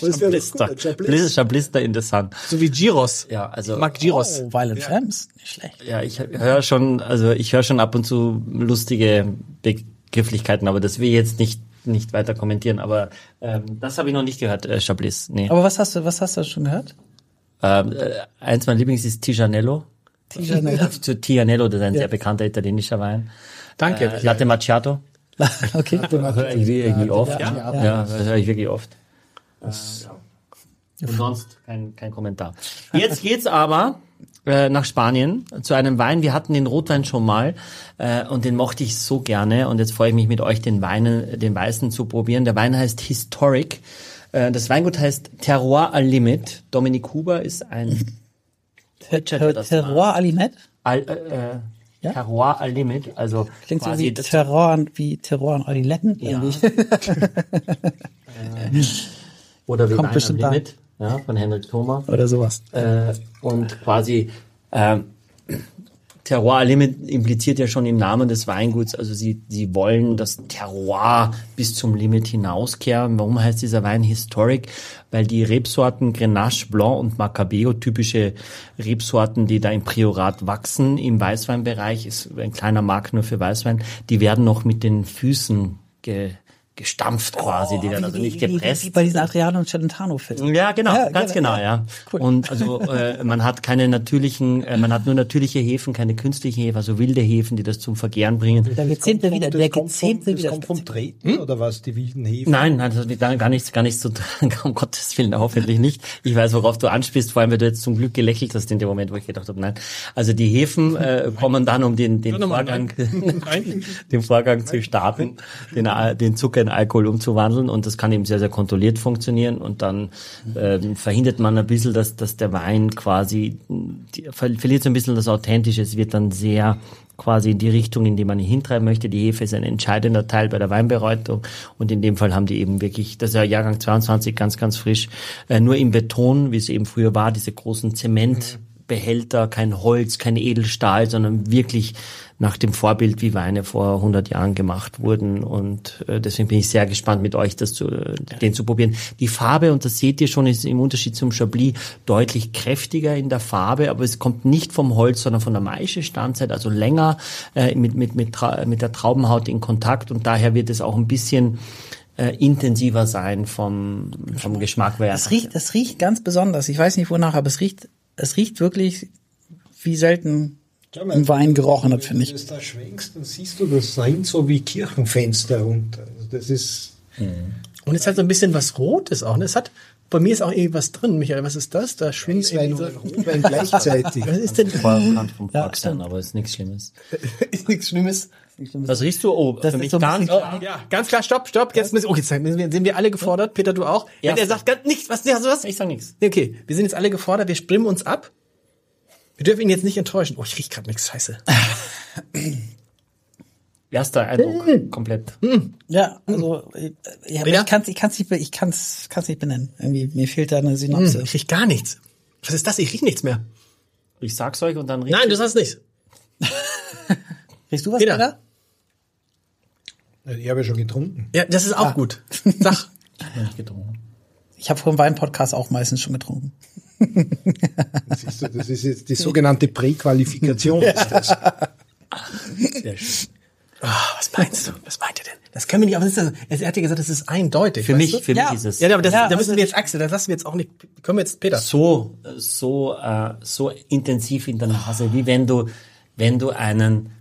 Das [laughs] wäre doch Blister. gut, ein Chablis. Blister in the Sun. So wie Giros. Ja, also Ich mag Giros. Oh, Violent Femmes, nicht schlecht. Ja, ich höre schon, also ich höre schon ab und zu lustige Begrifflichkeiten, aber das will ich jetzt nicht nicht weiter kommentieren. Aber ähm, das habe ich noch nicht gehört, äh, Chablis. Nee. Aber was hast du, was hast du schon gehört? Ähm, äh, eins meiner Lieblings ist Tijanello. Tijanello. [laughs] Zu Tijanello, das ist ein sehr bekannter italienischer Wein. Danke. Äh, Latte Macchiato. [laughs] okay. Höre ich irgendwie oft. Ja. Das höre ich wirklich oft. Und sonst kein, kein Kommentar. Jetzt geht's aber äh, nach Spanien zu einem Wein. Wir hatten den Rotwein schon mal äh, und den mochte ich so gerne. Und jetzt freue ich mich mit euch, den Weinen, den Weißen zu probieren. Der Wein heißt Historic. Äh, das Weingut heißt Terroir al Limit. Dominik Huber ist ein [laughs] das Terroir Alimet? Al, äh, äh, Ja? Terroir al Limit, also Klingt so quasi wie das- Terror, wie Terror an Adiletten. Ja. irgendwie. [laughs] oder wie Kommt Wein am. Limit, ja, von Henrik Thoma. Oder sowas. Äh, und quasi ähm, Terroir Limit impliziert ja schon im Namen des Weinguts, also sie, sie wollen das Terroir bis zum Limit hinauskehren. Warum heißt dieser Wein Historic? Weil die Rebsorten Grenache Blanc und Macabeo, typische Rebsorten, die da im Priorat wachsen, im Weißweinbereich, ist ein kleiner Markt nur für Weißwein, die werden noch mit den Füßen ge, gestampft quasi, die werden also nicht Oh, wie, wie, gepresst. wie bei diesen Adriano und Celentano-Filmen. Ja, genau, Ja, ganz genau, genau, ja. Cool. Und also [laughs] äh, man hat keine natürlichen, äh, man hat nur natürliche Hefen, keine künstlichen Hefen, also wilde Hefen, die das zum Vergären bringen. Der Gezehnte wieder, Das der kommt vom, Gezehnte das wieder. kommt vom Treten oder was, die wilden Hefen? Nein, nein, das hat gar gar nichts, gar nichts zu tun. [laughs] Um Gottes Willen, hoffentlich nicht. Ich weiß, worauf du anspielst, vor allem, weil du jetzt zum Glück gelächelt hast in dem Moment, wo ich gedacht habe, nein. Also die Hefen äh, kommen dann, um den, den Vorgang, [laughs] den Vorgang zu starten, den, Al- den Zucker in Alkohol umzuwandeln und das kann eben sehr, sehr kontrolliert funktionieren und dann ähm, verhindert man ein bisschen, dass, dass der Wein quasi, die, ver verliert so ein bisschen das Authentische, es wird dann sehr quasi in die Richtung, in die man ihn hintreiben möchte. Die Hefe ist ein entscheidender Teil bei der Weinbereitung und in dem Fall haben die eben wirklich, das ist ja Jahrgang 22, ganz, ganz frisch, äh, nur im Beton, wie es eben früher war, diese großen Zementbehälter, kein Holz, kein Edelstahl, sondern wirklich nach dem Vorbild, wie Weine vor 100 Jahren gemacht wurden. Und äh, deswegen bin ich sehr gespannt, mit euch das zu, äh, den zu probieren. Die Farbe, und das seht ihr schon, ist im Unterschied zum Chablis deutlich kräftiger in der Farbe, aber es kommt nicht vom Holz, sondern von der Maischestandzeit, also länger äh, mit, mit, mit, mit der Traubenhaut in Kontakt. Und daher wird es auch ein bisschen äh, intensiver sein vom, vom Geschmack. Weil Das riecht, das riecht ganz besonders. Ich weiß nicht wonach, aber es riecht, es riecht wirklich wie selten im Wein gerochen hat, finde Wenn ich. du das da schwenkst, dann siehst du, das rinnt so wie Kirchenfenster runter. Also das ist, Und es hat so ein bisschen was Rotes auch. ne? Es hat, bei mir ist auch irgendwie was drin. Michael, was ist das? Da schwingt irgendwie so, Rotwein gleichzeitig. was ist denn? Kann vom Quark sein, aber ist nichts Schlimmes. [laughs] ist nichts Schlimmes. Was riechst du? Oh, Das für ist mich so ein gar nicht. Ja, ganz klar, stopp, stopp. Jetzt müssen, oh, jetzt sind wir, sind wir alle gefordert. Peter, du auch. Wenn Ja. er sagt ganz nichts, was, hast du was? Ich sag nichts. Okay, wir sind jetzt alle gefordert. Wir sprimmen uns ab. Wir dürfen ihn jetzt nicht enttäuschen. Oh, ich riech gerade nichts. Scheiße. [laughs] Erster Eindruck, komplett. Ja, also äh, ja, ich kann es ich kann's nicht, ich kann's, kann's nicht benennen. Irgendwie mir fehlt da eine Synopse. Ich riech gar nichts. Was ist das? Ich riech nichts mehr. Ich sag's euch und dann Nein, du sagst nichts. [laughs] Riechst du was, Peter. Peter? Ich habe ja schon getrunken. Ja, das ist auch gut. [laughs] Sag. nicht getrunken. Ich habe vor dem Wein-Podcast auch meistens schon getrunken. [laughs] Das ist, so- das ist jetzt die sogenannte Präqualifikation. ist das. Sehr schön. Ah, was meinst du? Was meint ihr denn? Das können wir nicht, aber das ist, das- er hat ja gesagt, das ist eindeutig. Für mich, du? für Ja. mich ist es Ja, aber das, Ja, da müssen also- wir jetzt Axel, das lassen wir jetzt auch nicht, können wir jetzt Peter. so, so, äh, so intensiv in der Nase, wie wenn du, wenn du einen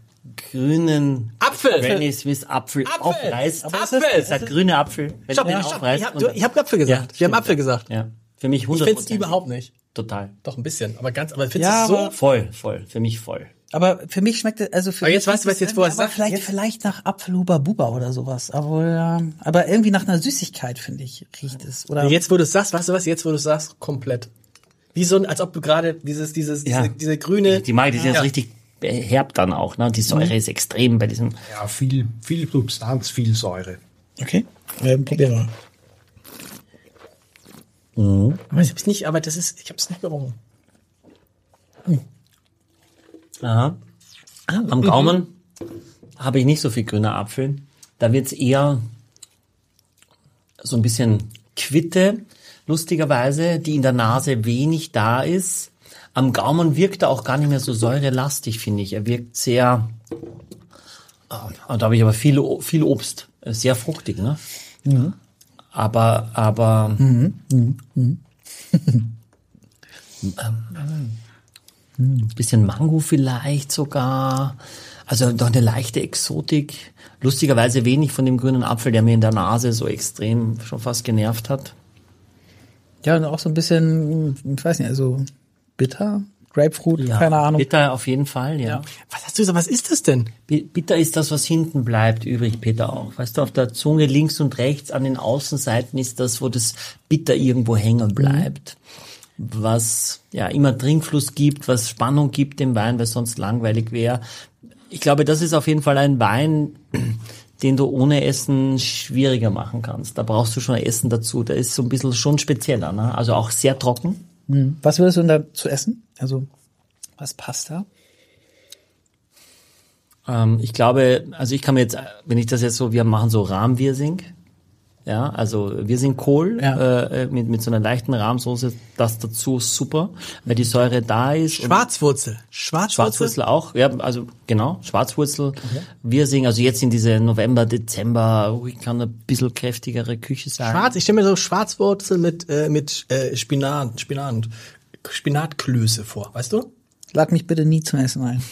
grünen Apfel. Granny Swiss Apfel, Apfel. aufreißt. Aber Apfel. Das ist der grüne Apfel. Wenn Stopp, den stopp. aufreißt Ich hab, und du, dann- ich hab Apfel gesagt. Ja, wir haben Apfel gesagt. Ja. Für mich Ich 100 find's überhaupt nicht. Total. Doch ein bisschen, aber ganz, aber findest Ja, es so? Voll, voll. Für mich voll. Aber für mich schmeckt es, also für Aber jetzt weißt du, was jetzt, er irgendwie- sagt, vielleicht, jetzt- vielleicht nach Apfelhuber Buba oder sowas. Aber, ähm, aber irgendwie nach einer Süßigkeit, finde ich, riecht es. Oder Jetzt, wo du es sagst, weißt du was, jetzt, wo du es sagst, komplett. Wie so ein, als ob du gerade dieses, dieses, Ja. diese, diese grüne. Die mag, die sind Ja. jetzt richtig herb dann auch, ne? Die Säure ist extrem bei diesem. Ja, viel, viel Substanz, viel Säure. Okay, ähm, probieren wir. Aber ich hab's nicht, aber das ist, ich hab's nicht gerungen. Aha. Am Gaumen habe ich nicht so viel grüner Apfel. Da wird's eher so ein bisschen Quitte, lustigerweise, die in der Nase wenig da ist. Am Gaumen wirkt er auch gar nicht mehr so säurelastig, finde ich. Er wirkt sehr, ah, da habe ich aber viel, viel Obst, sehr fruchtig, ne? Aber, aber, [laughs] ein bisschen Mango vielleicht sogar. Also doch eine leichte Exotik. Lustigerweise wenig von dem grünen Apfel, der mir in der Nase so extrem schon fast genervt hat. Ja, und auch so ein bisschen, ich weiß nicht, also bitter, Grapefruit, keine Ahnung. Bitter auf jeden Fall, ja. Was hast du gesagt? Was ist das denn? Bi- Bitter ist das, was hinten bleibt, übrig, Peter auch. Weißt du, auf der Zunge links und rechts an den Außenseiten ist das, wo das Bitter irgendwo hängen bleibt. Was ja immer Trinkfluss gibt, was Spannung gibt dem Wein, weil sonst langweilig wäre. Ich glaube, das ist auf jeden Fall ein Wein, [clears throat] den du ohne Essen schwieriger machen kannst. Da brauchst du schon Essen dazu. Der ist so ein bisschen schon spezieller, ne? Also auch sehr trocken. Was würdest du denn da zu essen? Also, was passt da? Ähm, ich glaube, also ich kann mir jetzt, wenn ich das jetzt so, wir machen so Rahmwirsing, ja, also Wirsingkohl Ja. äh, mit, mit so einer leichten Rahmsoße, das dazu super, weil die Säure da ist. Schwarzwurzel. Schwarzwurzel? Schwarzwurzel auch, ja, also genau, Schwarzwurzel, Wirsing, also jetzt in diese November, Dezember, ruhig kann ein bisschen kräftigere Küche sein. Schwarz, ich stelle mir so Schwarzwurzel mit, äh, mit äh, Spinat, Spinat, Spinatklöße vor, weißt du? Lad mich bitte nie zum Essen ein.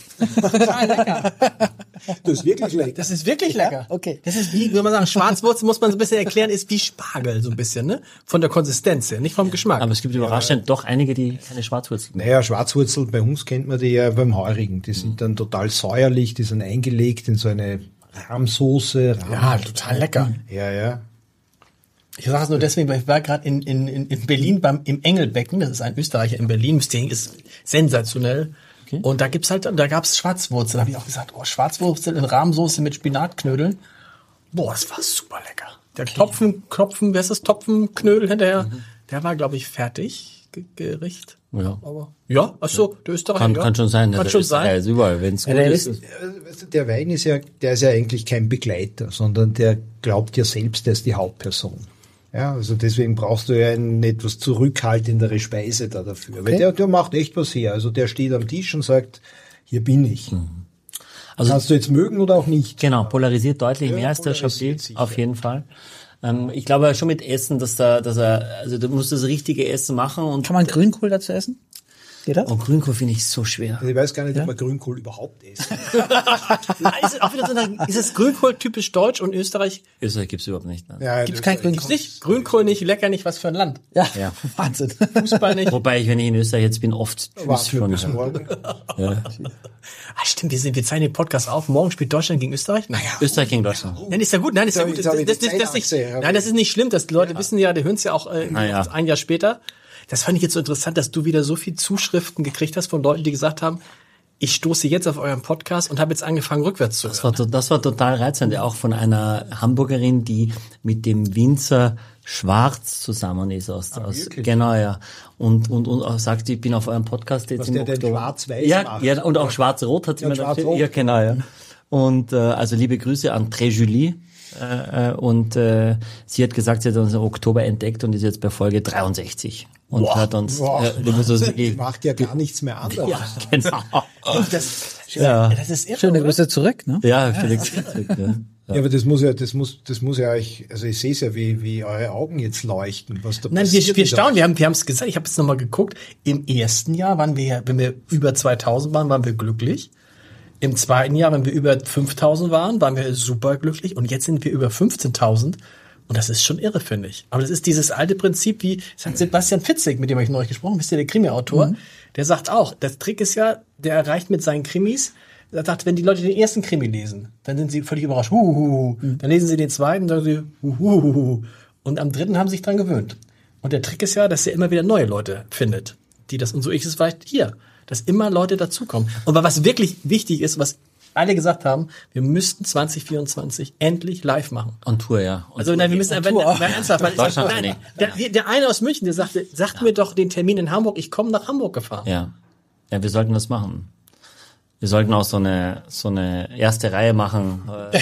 Das ist wirklich lecker. Das ist wirklich lecker. okay. Das ist wie, würde man sagen, Schwarzwurzel muss man so ein bisschen erklären, ist wie Spargel so ein bisschen, ne? Von der Konsistenz her, nicht vom Geschmack. Aber es gibt überraschend doch einige, die keine Schwarzwurzel Naja, Schwarzwurzel, bei uns kennt man die ja beim Heurigen. Die sind dann total säuerlich, die sind eingelegt in so eine Rahmsoße. Rahm ja, total lecker. Ja, ja. Ich sage es nur deswegen, weil ich war gerade in, in, in in Berlin beim im Engelbecken, das ist ein Österreicher in Berlin, das Ding ist sensationell. Und da gibt's halt, da gab's Schwarzwurzel. Da habe ich auch gesagt, oh, Schwarzwurzel in Rahmsoße mit Spinatknödeln. Boah, das war super lecker. Der Topfen, Topfen, wer ist das? Topfenknödel hinterher, der war, glaube ich fertig, Ge- Gericht. Ja. Aber ja, ach so, der Österreicher. Kann, ja. kann schon sein. Kann der schon sein. Ist überall, wenn es gut der ist. ist- du, Der Wein ist ja, der ist ja eigentlich kein Begleiter, sondern der glaubt ja selbst, der ist die Hauptperson. Ja, also deswegen brauchst du ja eine etwas zurückhaltendere Speise da dafür. Weil der, der macht echt was her. Also der steht am Tisch und sagt, hier bin ich. Also- Kannst du jetzt mögen oder auch nicht. Genau, polarisiert deutlich mehr als der Chablis, sicher. auf jeden Fall. Ähm, ich glaube schon mit Essen, dass da, dass er, also du musst das richtige Essen machen und, Kann man Grünkohl dazu essen? Geht das? und Grünkohl finde ich so schwer. Also ich weiß gar nicht, ob man Grünkohl überhaupt isst. [laughs] Ist es auch wieder so eine, ist es Grünkohl typisch deutsch und Österreich? Österreich gibt's überhaupt nicht. Ne? Ja, Gibt's kein Gibt's Grünkohl? nicht? Grünkohl nicht, lecker nicht, was für ein Land. Ja, Ja. [laughs] Wahnsinn. Fußball nicht. Wobei ich, wenn ich in Österreich jetzt bin, oft Tschüss schon. bis morgen. [laughs] Ja. Ah, stimmt, wir, sind, wir zeichnen den Podcast auf. Morgen spielt Deutschland gegen Österreich. Naja. Österreich gegen Deutschland. Nein, ist ja gut. Nein, ist ja gut. Das, das, das, das, nicht, ja. nein, das ist nicht schlimm. Das, die Leute wissen ja, die hören es ja auch äh, Ah, ja. ein Jahr später. Das fand ich jetzt so interessant, dass du wieder so viel Zuschriften gekriegt hast von Leuten, die gesagt haben, ich stoße jetzt auf euren Podcast und habe jetzt angefangen, rückwärts zu Das hören. war, to- das war total reizend, auch von einer Hamburgerin, die mit dem Winzer Schwarz zusammen ist aus, aus Ah, wirklich? genau ja und und und auch sagt, ich bin auf eurem Podcast jetzt Was im der denn Oktober. schwarz-weiß ja, macht. ja und auch schwarz-rot hat sie Ja, mir dann schwarz-rot. ja genau ja und äh, also liebe Grüße an Très Julie äh, äh, und äh, sie hat gesagt, sie hat uns im Oktober entdeckt und ist jetzt bei Folge 63 und hat uns Boah. äh, das macht ja gar nichts mehr anderes. ja, genau [laughs] Das, Ja. das ist irre, Schöne? Grüße zurück, ne? ja Felix ja. Ja, aber das muss ja, das muss, das muss ja euch, also ich sehe es ja, wie, wie eure Augen jetzt leuchten, was da Nein, wir, passiert wir mit staunen, wir haben wir haben es gesagt, ich habe jetzt nochmal geguckt, im ersten Jahr waren wir, ja- wenn wir über 2000 waren, waren wir glücklich. Im zweiten Jahr, wenn wir über 5000 waren, waren wir super glücklich und jetzt sind wir über 15.000 und das ist schon irre, finde ich. Aber das ist dieses alte Prinzip, wie hat Sebastian Fitzig, mit dem habe ich neulich gesprochen, wisst ihr, der Krimi-Autor, der sagt auch, der Trick ist ja, der erreicht mit seinen Krimis, er sagt, wenn die Leute den ersten Krimi lesen, dann sind sie völlig überrascht. Huhuhu. Dann lesen sie den zweiten, sagen sie Huhuhu. Und am dritten haben sie sich dran gewöhnt. Und der Trick ist ja, dass er immer wieder neue Leute findet. die das, und so ist es vielleicht hier, dass immer Leute dazukommen. Und was wirklich wichtig ist, was alle gesagt haben, wir müssten 2024 endlich live machen. On Tour, ja. On Also Tour. nein, wir müssen wenn, wenn, ernsthaft, weil Deutschland, nein, nee. der, der eine aus München, der sagte, sagt mir doch den Termin in Hamburg, ich komme nach Hamburg gefahren. Ja. Ja, wir sollten das machen. Wir sollten auch so eine so eine erste Reihe machen, äh,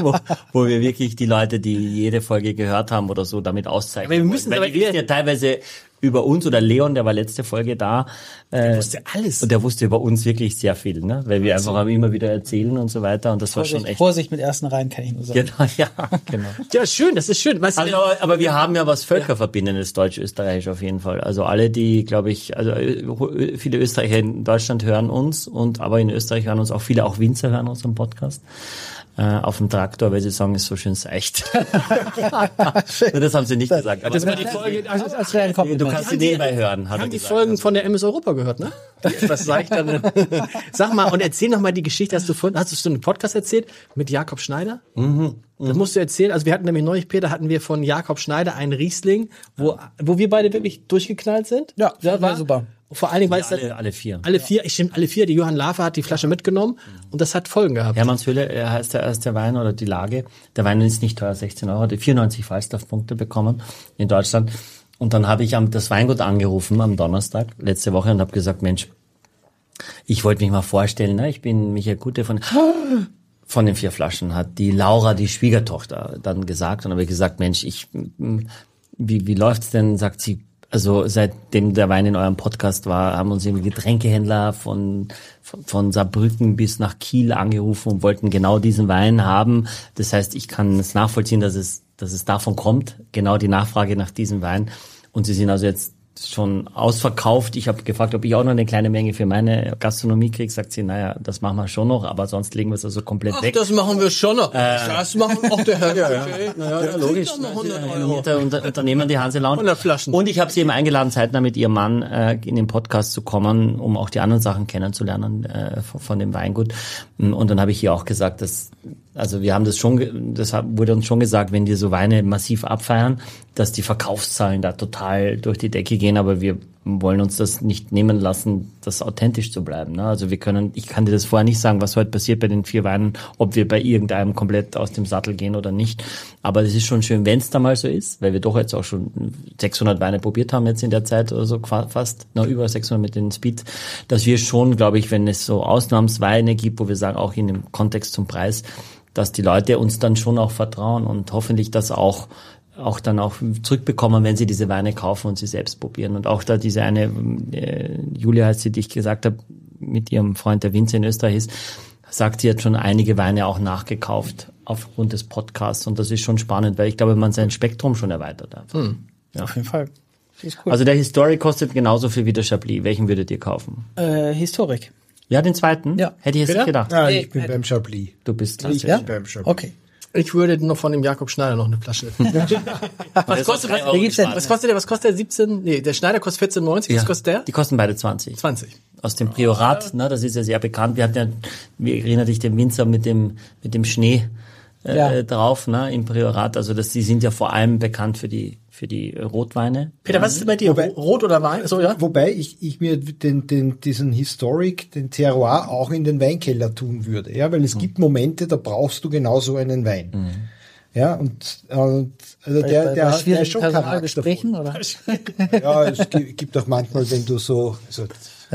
wo, [laughs] wo wir wirklich die Leute, die jede Folge gehört haben oder so, damit auszeichnen. Aber wir müssen Weil aber die wissen ja teilweise über uns oder Leon, der war letzte Folge da. Äh, Der wusste alles. Und der wusste über uns wirklich sehr viel, ne? Weil wir einfach immer wieder erzählen und so weiter. Und das war schon Vorsicht, echt. Vorsicht mit ersten Reihen, kann ich nur sagen. Genau, ja, genau. [laughs] Ja, schön, das ist schön. Weißt Also, aber, aber wir haben ja was Völkerverbindendes Deutsch-Österreichisch auf jeden Fall. Also alle, die, glaube ich, also äh, viele Österreicher in Deutschland hören uns und aber in Österreich hören uns auch viele, auch Winzer hören unseren Podcast. Äh, auf dem Traktor, weil sie sagen, ist so schön seicht. [laughs] Das haben sie nicht gesagt. Aber das war die Folge, also, Das wäre ein du kannst sie nebenbei hören, hat er haben die. Folgen von der MS Europa gehört, ne? Die etwas seichter. Sag mal, und erzähl noch mal die Geschichte, hast du vorhin, hast du so einen Podcast erzählt mit Jakob Schneider? Mhm. Das musst du erzählen. Also wir hatten nämlich neulich, Peter, hatten wir von Jakob Schneider einen Riesling, wo, wo wir beide wirklich durchgeknallt sind. Ja, Der war super. Vor allen Dingen, weil es dann- alle, alle vier. alle vier, ich stimmt, alle vier, die Johann Lafer hat die Flasche mitgenommen und das hat Folgen gehabt. Hermannshöhle äh, heißt der erste Wein oder die Lage. Der Wein ist nicht teuer, 16 Euro, hat 94 Falstaff-Punkte bekommen in Deutschland. Und dann habe ich am, das Weingut angerufen am Donnerstag letzte Woche und habe gesagt, Mensch, ich wollte mich mal vorstellen, ne? ich bin Michael Gute von [gasps] von den vier Flaschen hat die Laura, die Schwiegertochter, dann gesagt und habe ich gesagt, Mensch, ich mm, wie wie läuft's denn? Sagt sie, also seitdem der Wein in eurem Podcast war, haben uns irgendwie Getränkehändler von von Saarbrücken bis nach Kiel angerufen und wollten genau diesen Wein haben. Das heißt, ich kann es nachvollziehen, dass es dass es davon kommt, genau die Nachfrage nach diesem Wein. Und sie sind also jetzt schon ausverkauft. Ich habe gefragt, ob ich auch noch eine kleine Menge für meine Gastronomie kriege. Sagt sie, naja, das machen wir schon noch, aber sonst legen wir es also komplett weg. das machen wir schon noch. das machen auch der Herr. [laughs] ja, Ja, logisch. doch mal 100 Ein Euro. Unter, unter, Unternehmen, die Hanselaun. 100 Flaschen. Und ich habe sie eben eingeladen, zeitnah mit ihrem Mann äh, in den Podcast zu kommen, um auch die anderen Sachen kennenzulernen äh, von, von dem Weingut. Und dann habe ich ihr auch gesagt, dass also wir haben das schon, das wurde uns schon gesagt, wenn die so Weine massiv abfeiern, dass die Verkaufszahlen da total durch die Decke gehen, aber wir wollen uns das nicht nehmen lassen, das authentisch zu bleiben. Ne? Also wir können, ich kann dir das vorher nicht sagen, was heute passiert bei den vier Weinen, ob wir bei irgendeinem komplett aus dem Sattel gehen oder nicht. Aber es ist schon schön, wenn es da mal so ist, weil wir doch jetzt auch schon 600 Weine probiert haben jetzt in der Zeit oder so fast, noch über 600 mit den Speed, dass wir schon, glaube ich, wenn es so Ausnahmsweine gibt, wo wir sagen, auch in dem Kontext zum Preis, dass die Leute uns dann schon auch vertrauen und hoffentlich das auch auch dann auch zurückbekommen, wenn sie diese Weine kaufen und sie selbst probieren. Und auch da diese eine, äh, Julia heißt sie, die ich gesagt habe, mit ihrem Freund, der Winzer in Österreich ist, sagt, sie hat schon einige Weine auch nachgekauft aufgrund des Podcasts. Und das ist schon spannend, weil ich glaube, man sein Spektrum schon erweitert hat. Auf jeden Fall. Ist cool. Also der Historic kostet genauso viel wie der Chablis. Welchen würdet ihr kaufen? äh, Historik. Ja, den zweiten? Ja. Hätte ich jetzt nicht gedacht. Ah, ich bin beim Chablis. Du bist Ich Ja? bin beim Chablis. Okay. Ich würde noch von dem Jakob Schneider noch eine Flasche. [laughs] was kostet, was, Euro gibt's denn? was kostet der? Was kostet der? 17? Nee, der Schneider kostet 14,90. Was kostet der? Die kosten beide 20. 20. aus dem Priorat, ne, das ist ja sehr bekannt. Wir hatten ja, wie erinnert dich den Winzer mit dem mit dem Schnee äh, Ja. drauf, ne, im Priorat. Also das, die sind ja vor allem bekannt für die für die Rotweine. Peter, was ist bei dir? Wobei- Rot oder Wein? So, ja? Wobei ich, ich mir den, den, diesen Historic, den Terroir auch in den Weinkeller tun würde. Ja, weil es gibt Momente, da brauchst du genau so einen Wein. Ja, und, und also der, bei, der, bei der ist schon Personalgesprächen, oder? Ja, es gi- gibt auch manchmal, wenn du so, also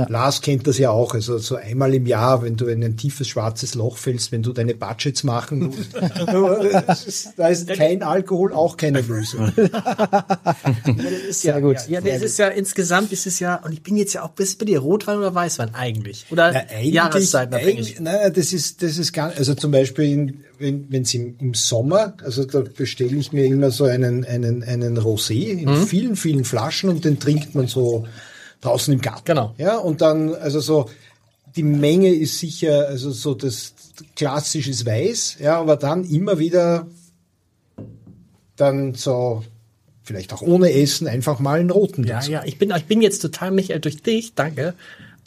Lars kennt das ja auch, also so einmal im Jahr, wenn du in ein tiefes schwarzes Loch fällst, wenn du deine Budgets machen musst, [laughs] das ist, da ist kein Alkohol auch keine Lösung. [laughs] Sehr gut. Ja, das ist ja insgesamt ist es ja, und ich bin jetzt ja auch bis bei dir Rotwein oder Weißwein eigentlich? Oder Na, eigentlich, Jahreszeitenabhängig? eigentlich, nein, das ist, das ist gar, also zum Beispiel, in, wenn wenn es im, im Sommer, also da bestelle ich mir immer so einen, einen, einen Rosé in Mhm. vielen, vielen Flaschen und den trinkt man so draußen im Garten. Genau. Ja, und dann, also so, die Menge ist sicher, also so das klassisches Weiß, ja, aber dann immer wieder dann so, vielleicht auch ohne Essen, einfach mal einen roten Ja, dazu. ja, ich bin, ich bin jetzt total, Michael, durch dich, danke,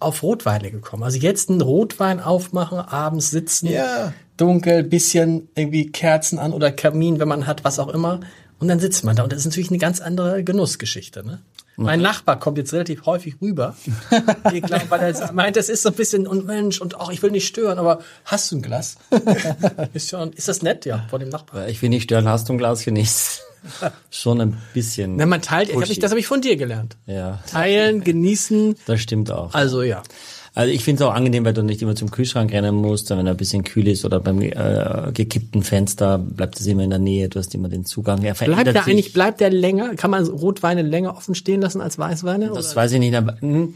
auf Rotweine gekommen. Also jetzt einen Rotwein aufmachen, abends sitzen, Ja. dunkel, bisschen irgendwie Kerzen an oder Kamin, wenn man hat, was auch immer. Und dann sitzt man da und das ist natürlich eine ganz andere Genussgeschichte. Ne? Mein Nachbar kommt jetzt relativ häufig rüber. [laughs] Ich glaube, weil er meint, das ist so ein bisschen, und Mensch, und auch ich will nicht stören, aber hast du ein Glas? [laughs] ist, schon, ist das nett, ja, vor dem Nachbar? Ich will nicht stören, hast du ein Glas genießt. [laughs] Schon ein bisschen. Na, man teilt, hab ich, das habe ich von dir gelernt. Ja, Teilen, genießen, das stimmt auch. also ja. Also ich finde es auch angenehm, weil du nicht immer zum Kühlschrank rennen musst, wenn er ein bisschen kühl ist oder beim äh, gekippten Fenster bleibt es immer in der Nähe, du hast immer den Zugang. Er Bleibt der sich. eigentlich, bleibt der länger? Kann man Rotweine länger offen stehen lassen als Weißweine? Das oder? weiß ich nicht, aber hm,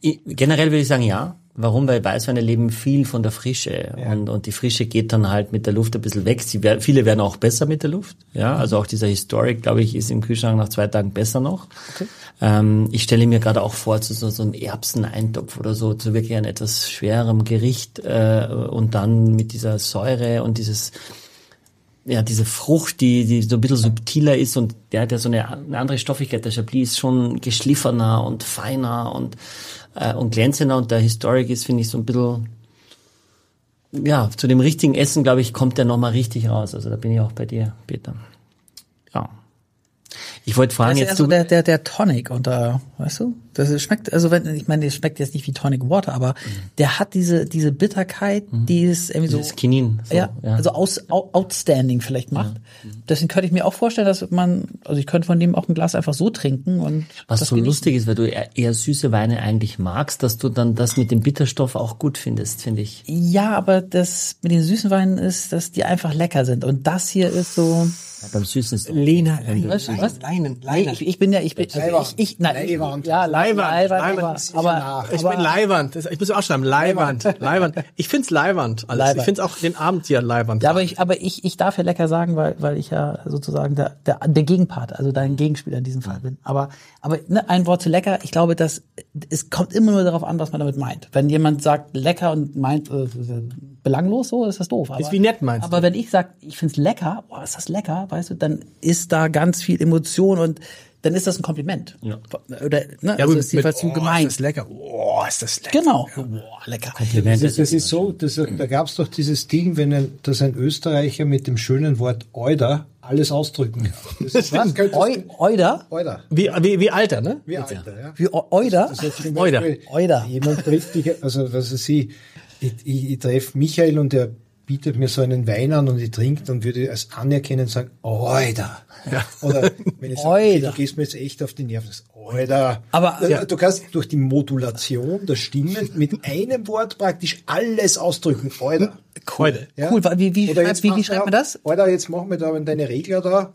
ich- generell würde ich sagen ja. Warum? Weil Weißweine leben viel von der Frische und, und die Frische geht dann halt mit der Luft ein bisschen weg. Sie werden, viele werden auch besser mit der Luft. Ja, also auch dieser Historic, glaube ich, ist im Kühlschrank nach zwei Tagen besser noch. Ähm, ich stelle mir gerade auch vor, zu so, so einem Erbseneintopf oder so, zu wirklich einem etwas schwerem Gericht äh, und dann mit dieser Säure und dieses ja, diese Frucht, die, die so ein bisschen subtiler ist und der hat ja so eine, eine andere Stoffigkeit. Der Chablis ist schon geschliffener und feiner und, äh, und glänzender und der Historic ist, finde ich, so ein bisschen, ja, zu dem richtigen Essen, glaube ich, kommt der nochmal richtig raus. Also da bin ich auch bei dir, Peter. Ja. Ich wollte fragen, Das ist jetzt eher so du, der, der, der Tonic unter, weißt du? Das schmeckt, also wenn, ich meine, das schmeckt jetzt nicht wie Tonic Water, aber der hat diese, diese Bitterkeit, die ist irgendwie so, das Kinin. So, ja, also aus, au- outstanding vielleicht macht. Deswegen könnte ich mir auch vorstellen, dass man, also ich könnte von dem auch ein Glas einfach so trinken und Was das so lustig ist, weil du eher, eher süße Weine eigentlich magst, dass du dann das mit dem Bitterstoff auch gut findest, finde ich. Ja, aber das mit den süßen Weinen ist, dass die einfach lecker sind. Und das hier ist so. Ja, beim Süßen ist Lena, Was? Was? Leinen, Nee, ich, ich bin ja, ich bin, also ich, ich, nein, Leihwand. ja, Leihwand, Leihwand, Leihwand. aber, Ist aber, nach. Ich aber bin Leiwand. Ich muss auch schreiben, Leiwand. Leiwand. Ich find's Leiwand. Alles. Leiwand. Ich find's auch den Abend hier Leiwand. Ja, aber ich, aber ich, ich darf ja lecker sagen, weil, weil ich ja sozusagen der, der, der Gegenpart, also dein Gegenspieler in diesem Fall bin. Aber, aber ne, ein Wort zu lecker, ich glaube, dass es kommt immer nur darauf an, was man damit meint. Wenn jemand sagt lecker und meint äh, belanglos, so ist das doof. Aber, Ist wie nett meinst du? Aber wenn ich sag, ich find's lecker, boah, ist das lecker, weißt du, dann ist da ganz viel Emotion und dann ist das ein Kompliment. Ja. Oder, ne, ja, also ist jedenfalls mit, so oh, gemeint. ist das lecker. Oh, ist das lecker. Genau. Boah, lecker. Das ist, das ist so, das, da gab es doch dieses Ding, wenn ein, dass ein Österreicher mit dem schönen Wort Euder alles ausdrücken kann. [laughs] Das ist, was? Eu, Euder? Euder. Wie, wie, wie Alter, ne? Wie Alter, ja. Wie Eu- Euder? Das heißt Euder. Beispiel, Euder. Jemand trifft dich, also was weiß ich, ich, ich, ich treffe Michael und der bietet mir so einen Wein an und ich trinke, dann würde ich als anerkennen sagen, Euder. Oder wenn ich sage, okay, du gehst mir jetzt echt auf die Nerven, das Euder. Aber- du, Ja. du kannst durch die Modulation der Stimme mit [laughs] einem Wort praktisch alles ausdrücken. Euder. Heute. Ja? Cool, wie, wie, Oder schreibt, jetzt wie, wie machen schreibt wir- man das? Euder, jetzt machen wir da deine Regler da.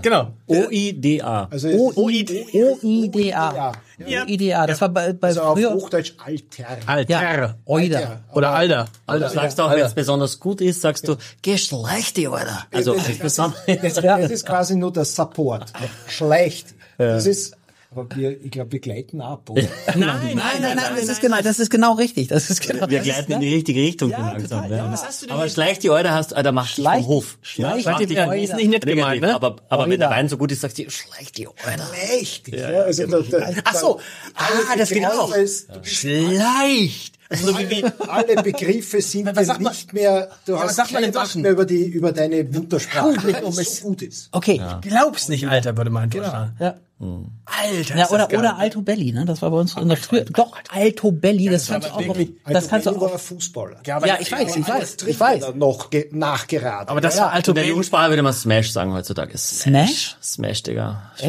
Genau. O-I-D-A. Also O-I-D-A. Ja. O-I-D-A. Das war bei, bei also auf früher. Hochdeutsch Alter. Alter. Ja, Euder. Alter. Oder Alter. Du sagst auch, wenn es besonders gut ist, sagst du, geh schlecht, Alter. Also, das, besonders. das, das ist quasi nur der Support. Schlecht. Das ist, aber wir, ich glaube, wir gleiten ab, oder? [laughs] Nein, nein, nein, nein, das ist genau, das ist genau richtig. Das ist genau. Wir das ist, gleiten in die richtige Richtung langsam. Ja, was hast du denn aber jetzt? schleich die Euter hast, Alter, mach dich Schleich- vom Hof. Schleich- die- ja, vom ist nicht nett gemeint, ne? Aber, aber wenn der. Wein so gut ist, sagst du, schleich die Euter. Schlecht. Ja, also der, Ach so. Ah, das geht auch. Schleicht. Also wie, wie, Alle Begriffe sind Was man- nicht mehr, du was hast keine in Macht Sachen? mehr über die, über deine Muttersprache, weil um es es- so gut ist. Okay. glaubst nicht, Alter, würde man genau. Ja. Alter. Ja, ist oder, oder Alto Belli, ne? Das war bei uns in der früher. Doch, Alto Belli, das fand ich auch noch, das kannst du Belli auch. Fußballer. aber- Ja, ich weiß, ich weiß, ich weiß. noch ge- nachgeraten. Aber das Ja, war Alto In der Belli. Jugendsprache würde man Smash sagen heutzutage. Smash? Smash, Digga. [laughs]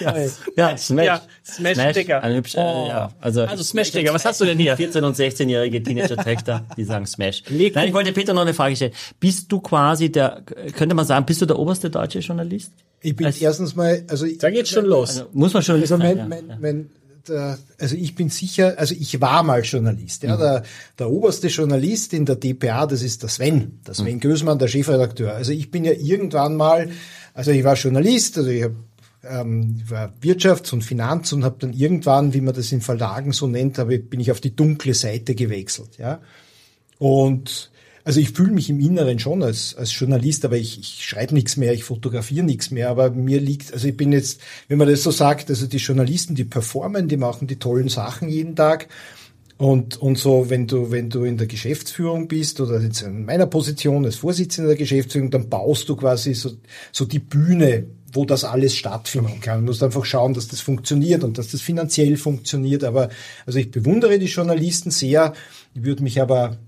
Ja. Ja, Smash. Ja, Smash, Digga. Ein hübscher, ja. Also, Also Smash, Digga, was hast du denn hier? 14- und 16-jährige Teenager-Töchter, die sagen Smash. [laughs] Leg- Nein, ich wollte Peter noch eine Frage stellen. Bist du quasi der, könnte man sagen, bist du der oberste deutsche Journalist? ich bin erstens mal, also ich- Da geht's schon los. Muss man schon Also mein, ja. mein, mein, der, also ich bin sicher, also ich war mal Journalist. Ja, der, der oberste Journalist in der DPA, das ist der Sven, der Sven Gößmann, der Chefredakteur. Also ich bin ja irgendwann mal, also ich war Journalist, also ich hab, ähm, Wirtschafts- und Finanz und habe dann irgendwann, wie man das in Verlagen so nennt, habe, bin ich auf die dunkle Seite gewechselt. Ja, und also ich fühle mich im Inneren schon als, als Journalist, aber ich, ich schreibe nichts mehr, ich fotografiere nichts mehr, aber mir liegt, also ich bin jetzt, wenn man das so sagt, also die Journalisten, die performen, die machen die tollen Sachen jeden Tag Und, und so, wenn du, wenn du in der Geschäftsführung bist oder jetzt in meiner Position als Vorsitzender der Geschäftsführung, dann baust du quasi so, so die Bühne, wo das alles stattfinden kann. Du musst einfach schauen, dass das funktioniert und dass das finanziell funktioniert. Aber, also ich bewundere die Journalisten sehr. Ich würde mich aber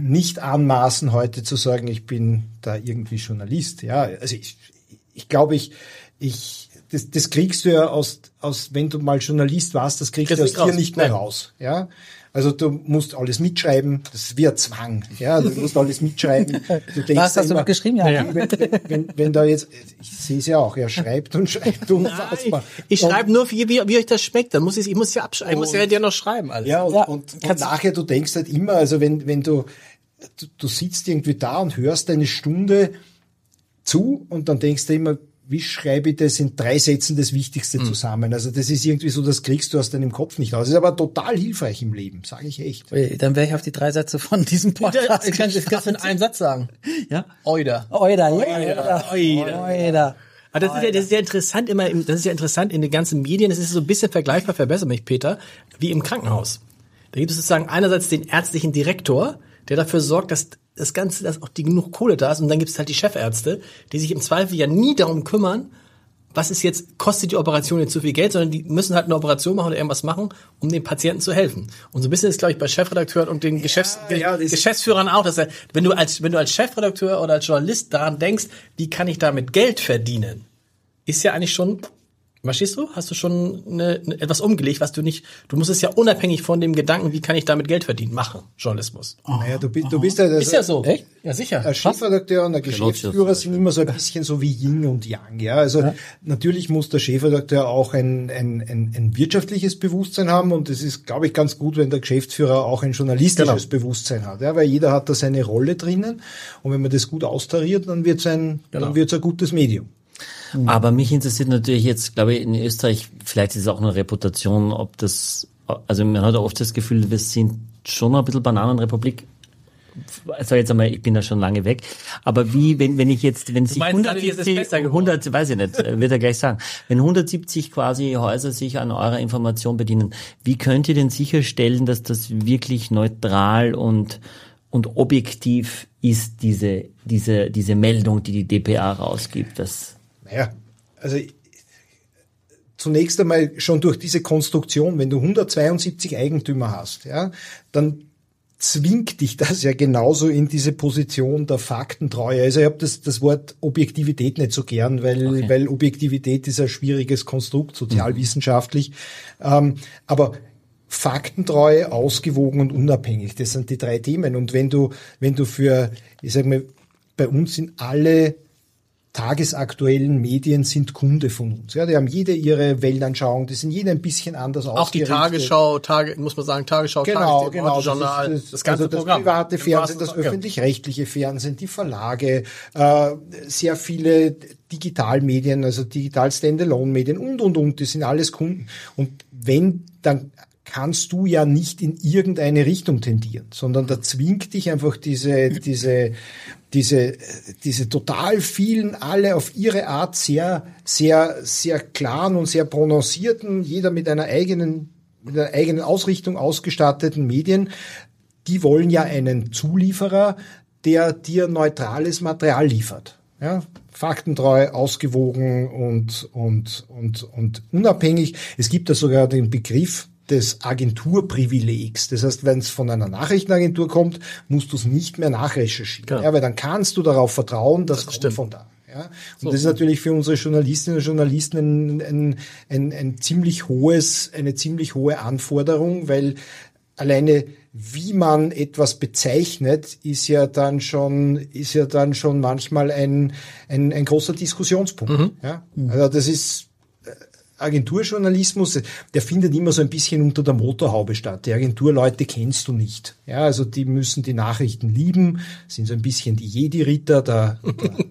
nicht anmaßen, heute zu sagen, ich bin da irgendwie Journalist. Ja, also ich, ich glaube, ich, ich, das, das kriegst du ja aus, aus, wenn du mal Journalist warst, das kriegst, kriegst du aus dir nicht mehr raus. Ja, also du musst alles mitschreiben, das wird Zwang. Ja, du musst alles mitschreiben. Du [laughs] denkst Was hast immer, du geschrieben? Ja. Wenn, wenn, wenn, wenn da jetzt, ich sehe es ja auch, er schreibt und schreibt unfassbar. Ich schreibe nur, wie, wie, wie euch das schmeckt. Dann muss ich, ich muss ja abschreiben, ich muss ja, ja noch schreiben. Alles. Ja, und, ja. und, und nachher, du denkst halt immer, also wenn, wenn du, du, du sitzt irgendwie da und hörst eine Stunde zu und dann denkst du immer, wie schreibe ich das in drei Sätzen das Wichtigste mhm. zusammen? Also das ist irgendwie so, das kriegst du aus deinem Kopf nicht raus. Das ist aber total hilfreich im Leben, sage ich echt. Dann wäre ich auf die drei Sätze von diesem Podcast. Ich kann es in einem Satz sagen. Ja? Oida. Oida, Oida. Oida. Oida. Aber das ist ja, das ist ja interessant immer, im, das ist ja interessant in den ganzen Medien, das ist so ein bisschen vergleichbar, verbessere mich Peter, wie im Krankenhaus. Da gibt es sozusagen einerseits den ärztlichen Direktor, der dafür sorgt, dass das Ganze, dass auch die genug Kohle da ist. Und dann gibt es halt die Chefärzte, die sich im Zweifel ja nie darum kümmern, was ist jetzt, kostet die Operation jetzt zu viel Geld, sondern die müssen halt eine Operation machen oder irgendwas machen, um dem Patienten zu helfen. Und so ein bisschen ist, glaube ich, bei Chefredakteuren und den Geschäfts ja, ja, Geschäftsführern auch, dass er, wenn du als, wenn du als Chefredakteur oder als Journalist daran denkst, wie kann ich damit Geld verdienen, ist ja eigentlich schon Verstehst du? Hast du schon eine, eine, etwas umgelegt, was du nicht, du musst es ja unabhängig von dem Gedanken, wie kann ich damit Geld verdienen, machen, Journalismus. Oh, naja, du, bist, du bist ja, das, ist ja so. Echt? Ja, sicher. Der Chefredakteur und der Geschäftsführer sind immer so ein bisschen so wie Yin und Yang, ja. Also, ja. natürlich muss der Chefredakteur auch ein, ein, ein, ein wirtschaftliches Bewusstsein haben und es ist, glaube ich, ganz gut, wenn der Geschäftsführer auch ein journalistisches genau. Bewusstsein hat, ja, weil jeder hat da seine Rolle drinnen und wenn man das gut austariert, dann wird es ein, genau. dann wird's ein gutes Medium. Mhm. Aber mich interessiert natürlich jetzt, glaube ich, in Österreich, vielleicht ist es auch eine Reputation, ob das, also man hat oft das Gefühl, wir sind schon ein bisschen Bananenrepublik. Also jetzt einmal, ich bin da schon lange weg. Aber wie, wenn, wenn ich jetzt, wenn sich 170, 100, weiß ich nicht, wird er gleich sagen, wenn 170 quasi Häuser sich an eurer Information bedienen, wie könnt ihr denn sicherstellen, dass das wirklich neutral und und objektiv ist diese diese diese Meldung, die die DPA rausgibt, dass naja, also zunächst einmal schon durch diese Konstruktion, wenn du 172 Eigentümer hast, ja, dann zwingt dich das ja genauso in diese Position der Faktentreue. Also ich habe das, das Wort Objektivität nicht so gern, weil, okay. weil Objektivität ist ein schwieriges Konstrukt, sozialwissenschaftlich. Mhm. Ähm, aber Faktentreue, ausgewogen und unabhängig, das sind die drei Themen. Und wenn du, wenn du für, ich sag mal, bei uns sind alle tagesaktuellen Medien sind Kunde von uns. Ja, die haben jede ihre Weltanschauung, die sind jede ein bisschen anders Auch die Tagesschau, Tage, muss man sagen, Tagesschau, genau, genau, das Journal, das, das, das ganze also das Programm. private Fernsehen, das öffentlich-rechtliche Fernsehen, die Verlage, äh, sehr viele Digitalmedien, also digital Standalone-Medien und, und, und, die sind alles Kunden. Und wenn, dann kannst du ja nicht in irgendeine Richtung tendieren, sondern da zwingt dich einfach diese, diese, diese, diese total vielen, alle auf ihre Art sehr, sehr, sehr klaren und sehr prononcierten, jeder mit einer eigenen, mit einer eigenen Ausrichtung ausgestatteten Medien, die wollen ja einen Zulieferer, der dir neutrales Material liefert. Ja, faktentreu, ausgewogen und, und, und, und unabhängig. Es gibt da sogar den Begriff, des Agenturprivilegs. Das heißt, wenn es von einer Nachrichtenagentur kommt, musst du es nicht mehr nachrecherchieren. Genau. Ja, weil dann kannst du darauf vertrauen, dass das kommt von da. Ja? Und so. das ist natürlich für unsere Journalistinnen und Journalisten ein, ein, ein, ein ziemlich hohes, eine ziemlich hohe Anforderung, weil alleine wie man etwas bezeichnet, ist ja dann schon, ist ja dann schon manchmal ein, ein, ein großer Diskussionspunkt. Mhm. Ja? Also das ist, Agenturjournalismus, der findet immer so ein bisschen unter der Motorhaube statt. Die Agenturleute kennst du nicht. Ja, also die müssen die Nachrichten lieben, sind so ein bisschen die Jedi-Ritter der, der, der,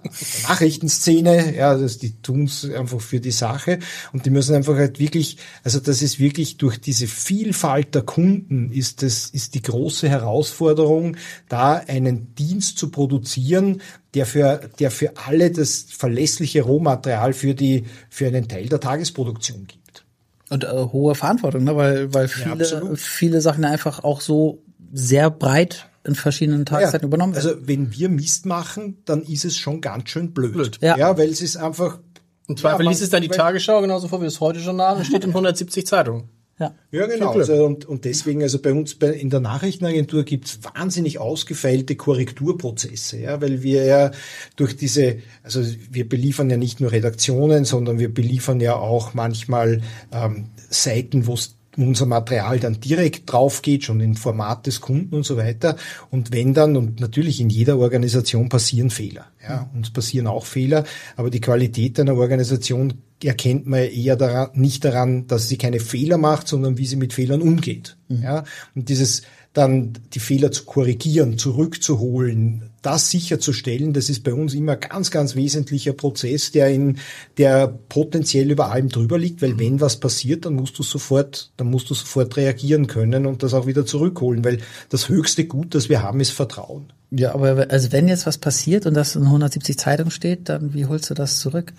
Nachrichtenszene. Ja, also die tun's einfach für die Sache und die müssen einfach halt wirklich, also das ist wirklich durch diese Vielfalt der Kunden ist das, ist die große Herausforderung, da einen Dienst zu produzieren, der für, der für alle das verlässliche Rohmaterial für die, für einen Teil der Tagesproduktion gibt. Und äh, hohe Verantwortung, ne? weil, weil viele, absolut. viele Sachen einfach auch so sehr breit in verschiedenen Tageszeiten übernommen werden. Also wenn wir Mist machen, dann ist es schon ganz schön blöd. Blöd. Ja. ja, weil es ist einfach. Im Zweifel Ja, liest es dann die Tagesschau genauso vor wie das Heute-Journal und steht in 170 Zeitungen. Ja. Ja, genau. Also, und, und deswegen, also bei uns bei, in der Nachrichtenagentur gibt's wahnsinnig ausgefeilte Korrekturprozesse, ja, weil wir ja durch diese, also wir beliefern ja nicht nur Redaktionen, sondern wir beliefern ja auch manchmal ähm, Seiten, wo unser Material dann direkt drauf geht, schon im Format des Kunden und so weiter. Und wenn dann, und natürlich in jeder Organisation passieren Fehler. Ja, uns passieren auch Fehler, aber die Qualität einer Organisation erkennt man eher daran, nicht daran, dass sie keine Fehler macht, sondern wie sie mit Fehlern umgeht. Ja, und dieses dann die Fehler zu korrigieren, zurückzuholen, das sicherzustellen, das ist bei uns immer ganz, ganz wesentlicher Prozess, der in, der potenziell über allem drüber liegt, weil wenn was passiert, dann musst du sofort, dann musst du sofort reagieren können und das auch wieder zurückholen, weil das höchste Gut, das wir haben, ist Vertrauen. Ja, aber also wenn jetzt was passiert und das in 170 Zeitungen steht, dann wie holst du das zurück?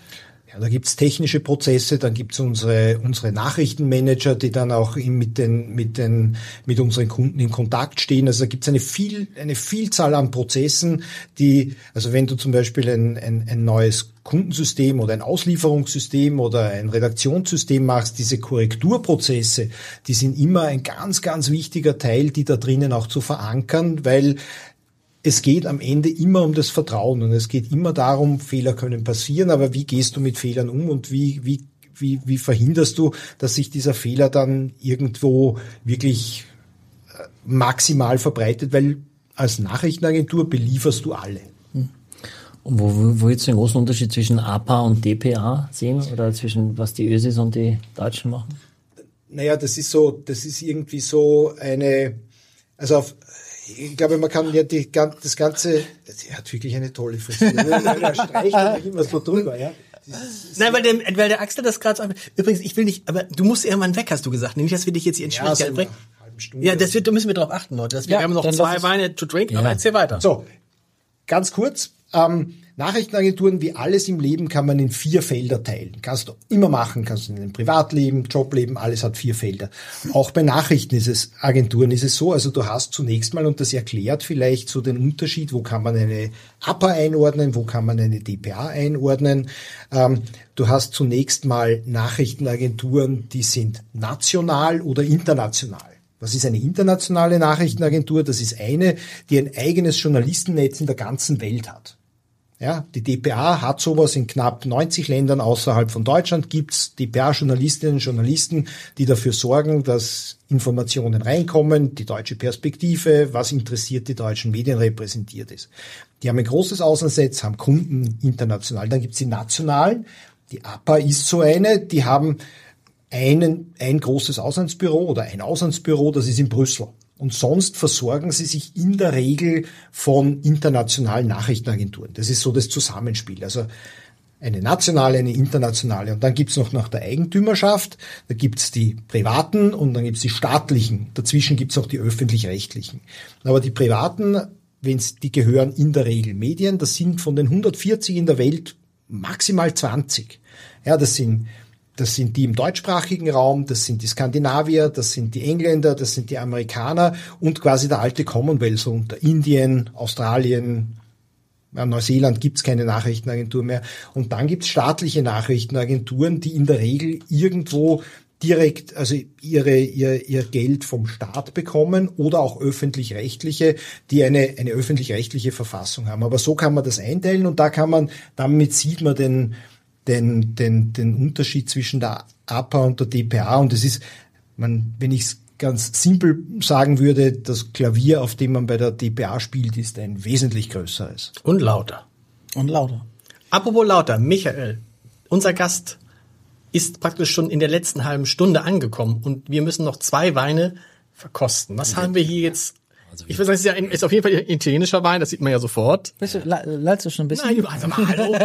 Ja, da gibt's technische Prozesse, dann gibt's unsere, unsere Nachrichtenmanager, die dann auch mit, den, mit, den, mit unseren Kunden in Kontakt stehen. Also da gibt's eine, viel, eine Vielzahl an Prozessen, die, also wenn du zum Beispiel ein, ein, ein neues Kundensystem oder ein Auslieferungssystem oder ein Redaktionssystem machst, diese Korrekturprozesse, die sind immer ein ganz, ganz wichtiger Teil, die da drinnen auch zu verankern, weil es geht am Ende immer um das Vertrauen und es geht immer darum, Fehler können passieren, aber wie gehst du mit Fehlern um und wie, wie, wie, wie verhinderst du, dass sich dieser Fehler dann irgendwo wirklich äh, maximal verbreitet, weil als Nachrichtenagentur belieferst du alle. Und wo, wo, wo jetzt den großen Unterschied zwischen APA und DPA sehen oder zwischen was die Ösis und die Deutschen machen? Naja, das ist so, das ist irgendwie so eine, also auf, ich glaube, man kann ja die, das Ganze, er hat wirklich eine tolle Frisur. [laughs] er streicht immer so drüber, ja. Nein, weil der, weil der Axel das gerade so Übrigens, ich will nicht, aber du musst irgendwann weg, hast du gesagt. Nicht, dass wir dich jetzt hier in Ja, Schwierigkeiten so bringen. Stunde. Ja, das wird, da müssen wir drauf achten, Leute. Dass wir, Ja, wir haben noch zwei Weine to drink, aber erzähl weiter. So, ganz kurz. Ähm, Nachrichtenagenturen, wie alles im Leben, kann man in vier Felder teilen. Kannst du immer machen, kannst du in einem Privatleben, Jobleben, alles hat vier Felder. Auch bei Nachrichten ist es, Agenturen ist es so, also du hast zunächst mal, und das erklärt vielleicht so den Unterschied, wo kann man eine APA einordnen, wo kann man eine DPA einordnen. Ähm, du hast zunächst mal Nachrichtenagenturen, die sind national oder international. Was ist eine internationale Nachrichtenagentur? Das ist eine, die ein eigenes Journalistennetz in der ganzen Welt hat. Ja, die DPA hat sowas in knapp 90 Ländern außerhalb von Deutschland gibt's DPA-Journalistinnen und Journalisten, die dafür sorgen, dass Informationen reinkommen, die deutsche Perspektive, was interessiert die deutschen Medien repräsentiert ist. Die haben ein großes Außensatz, haben Kunden international. Dann gibt's die nationalen. Die APA ist so eine, die haben einen, ein großes Auslandsbüro oder ein Auslandsbüro, das ist in Brüssel. Und sonst versorgen sie sich in der Regel von internationalen Nachrichtenagenturen. Das ist so das Zusammenspiel. Also eine nationale, eine internationale. Und dann gibt's noch nach der Eigentümerschaft, da gibt's die privaten und dann gibt's die staatlichen. Dazwischen gibt's auch die öffentlich-rechtlichen. Aber die privaten, wenn's, die gehören in der Regel Medien. Das sind von den 140 in der Welt maximal 20. Ja, das sind das sind die im deutschsprachigen Raum, das sind die Skandinavier, das sind die Engländer, das sind die Amerikaner und quasi der alte Commonwealth, so unter Indien, Australien, ja, Neuseeland gibt's keine Nachrichtenagentur mehr. Und dann gibt's staatliche Nachrichtenagenturen, die in der Regel irgendwo direkt, also ihre, ihr, ihr Geld vom Staat bekommen oder auch öffentlich-rechtliche, die eine, eine öffentlich-rechtliche Verfassung haben. Aber so kann man das einteilen und da kann man, damit sieht man den, den, den, den Unterschied zwischen der APA und der DPA. Und es ist, man, wenn ich es ganz simpel sagen würde, das Klavier, auf dem man bei der DPA spielt, ist ein wesentlich größeres. Und lauter. Und lauter. Apropos lauter, Michael, unser Gast ist praktisch schon in der letzten halben Stunde angekommen und wir müssen noch zwei Weine verkosten. Was haben wir hier jetzt? Ich würde sagen, es ist, ja ein, ist auf jeden Fall italienischer Wein, das sieht man ja sofort. Bist du, la- lallst du schon ein bisschen? Nein, also mal, hallo.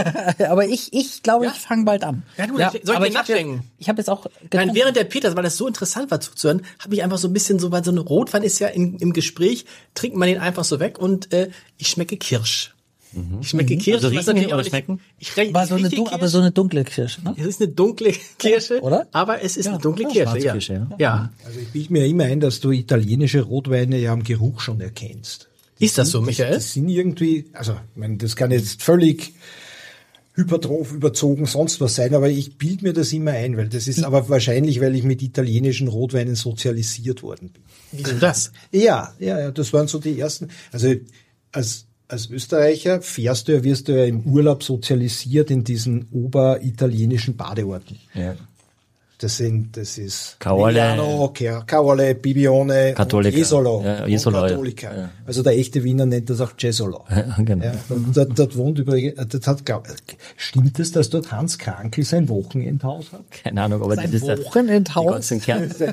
[laughs] aber ich, ich glaube, Ja? ich fange bald an. Ja, du, soll ich dir ich nachdenken? jetzt, ich hab jetzt auch Nein, getrunken. während der Peters, weil das so interessant war zuzuhören, habe ich einfach so ein bisschen so, weil so ein Rotwein ist ja in, im Gespräch, trinkt man den einfach so weg und äh, ich schmecke Kirsch. Ich schmecke Kirsche. Also riechen oder schmecken? Ich rieche Aber so eine, Kirsche. aber so eine dunkle Kirsche, ne? Es ist eine dunkle [laughs] Kirsche, Oder? aber es ist eine dunkle ja, Kirsche. Ja. Schwarzkirsche, ja. ja. Also ich bilde mir immer ein, dass du italienische Rotweine ja am Geruch schon erkennst. Ist das so, Michael? Die sind irgendwie, also ich meine, das kann jetzt völlig hypertroph überzogen sonst was sein, aber ich bilde mir das immer ein, weil das ist aber wahrscheinlich, weil ich mit italienischen Rotweinen sozialisiert worden bin. Wieso das? Ja, ja, ja, das waren so die ersten. Also als als Österreicher fährst du ja, wirst du ja im Urlaub sozialisiert in diesen oberitalienischen Badeorten. Ja. Das sind, das ist. Milano, Ca- Caorle, Bibione, Cattolica. und Jesolo. Ja, und Jesolo, ja. Also der echte Wiener nennt das auch Jesolo. Ja, genau. Ja, dort, dort wohnt übrigens, das hat, glaub- stimmt es, dass dort Hans Krankel sein Wochenendhaus hat? Keine Ahnung, aber das ist der, die Wochenendhaus. ganzen Kärntner,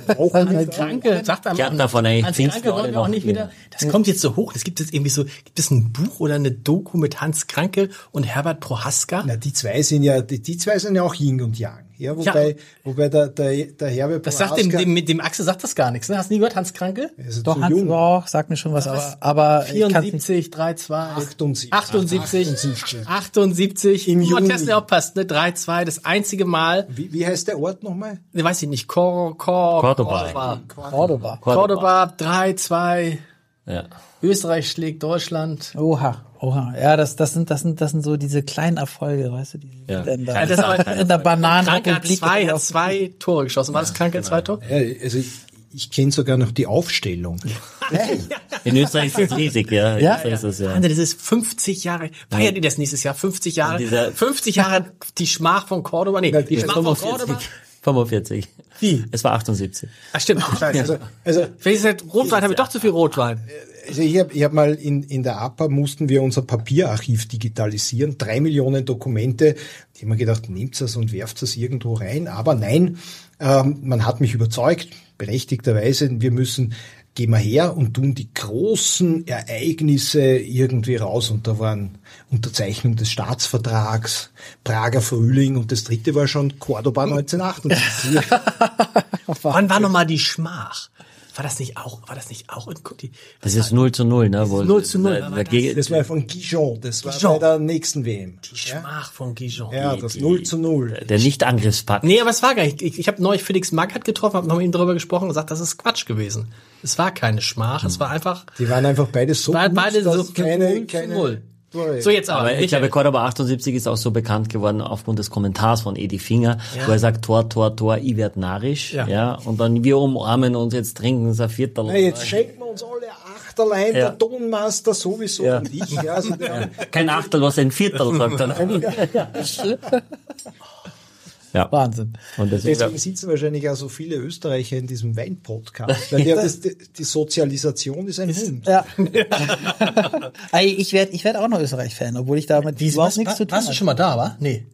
Kranke, sagt einmal. Kärntner von eigentlich Hans Kranke wollen wir auch nicht wieder. Das kommt jetzt so hoch. Es gibt jetzt irgendwie so, gibt es ein Buch oder eine Doku mit Hans Kranke und Herbert Prohaska? Na, die zwei sind ja, die, die zwei sind ja auch Yin und Yang. Ja, wobei, wobei der, der, der Herbert Das sagt dem, dem, mit dem Axel sagt das gar nichts. Ne? Hast du nie gehört, Hans Kranke? ist er Doch, zu Hans, jung. doch, sagt mir schon was, aber, aber nicht. 74, 32, 78. 78, 78. 78. Im Oh, Juni. Tesla aufpasst, ne? 3-2, das einzige Mal, Wie, wie heißt der Ort nochmal? ne, weiß ich nicht, Cor, Cor, Cordoba. Cordoba. Cordoba, 3-2, Ja. Österreich schlägt Deutschland. Oha, oha. Ja, das, das sind, das sind, das sind so diese kleinen Erfolge, weißt du, die Ja. in der, Ja, das ist aber- [laughs] in der Kranke hat Bananenrepublik. zwei, hat zwei Tore geschossen. War das Kranke zwei Tore? Ja, also ich, ich kenne sogar noch die Aufstellung. [laughs] In Österreich ist es riesig, ja. Ja? Ist es, ja. Wahnsinn, das ist 50 Jahre. Feiert ihr das nächstes Jahr? 50 Jahre. Dieser- 50 Jahre die Schmach von Cordoba. Nee, die Schmach von Cordoba. 45. Wie? Es war 78. Ah, stimmt. Also, also, Vielleicht ist halt Rotwein, habe ich doch zu viel Rotwein. Also ich habe ich hab mal in, in der APA mussten wir unser Papierarchiv digitalisieren. Drei Millionen Dokumente. Ich habe mir gedacht, nehmt das und werft das irgendwo rein. Aber nein, ähm, man hat mich überzeugt, berechtigterweise, wir müssen gehen wir her und tun die großen Ereignisse irgendwie raus. Und da waren Unterzeichnung des Staatsvertrags, Prager Frühling und das dritte war schon Cordoba [laughs] 1978. Wann war nochmal die Schmach? War das nicht auch, war das nicht auch in die, Das ist 0 zu 0, ne? Wo, 0 zu 0, da- war dagegen- Das war von Gijon, das war Gijon. bei der nächsten WM. die Schmach von Gijon? Ja, das 0 zu 0. Der Nicht-Angriffspakt. Nee, aber es war gar nicht. Ich, ich habe neulich Felix Magath getroffen, habe noch mit ihm darüber gesprochen und gesagt, das ist Quatsch gewesen. Es war keine Schmach, es war einfach, Die waren einfach beide so war gut, beide so dass keine, 0 zu keine 0. Tore. So, jetzt aber. Aber ich glaube, Cordoba 78 ist auch so bekannt geworden aufgrund des Kommentars von Edi Finger, wo er sagt, Tor, Tor, Tor, ich werd narrisch, Ja. ja. und dann wir umarmen uns, jetzt trinken es ein Viertel. Na, jetzt schenken wir uns alle Achterlein, Ja. der Tonmaster sowieso Ja. und ich. Ja, also [laughs] Kein Achtel, was ein Viertel sagt dann. [laughs] [laughs] ja. Wahnsinn. Und deswegen, Deswegen sitzen wahrscheinlich auch so viele Österreicher in diesem Wein-Podcast. [laughs] Weil der, das, die Sozialisation ist ein Hund. Ja. [laughs] Ich werde ich werd auch noch Österreich-Fan, obwohl ich damit überhaupt nichts zu tun Warst du habe. schon mal da, wa? Nee.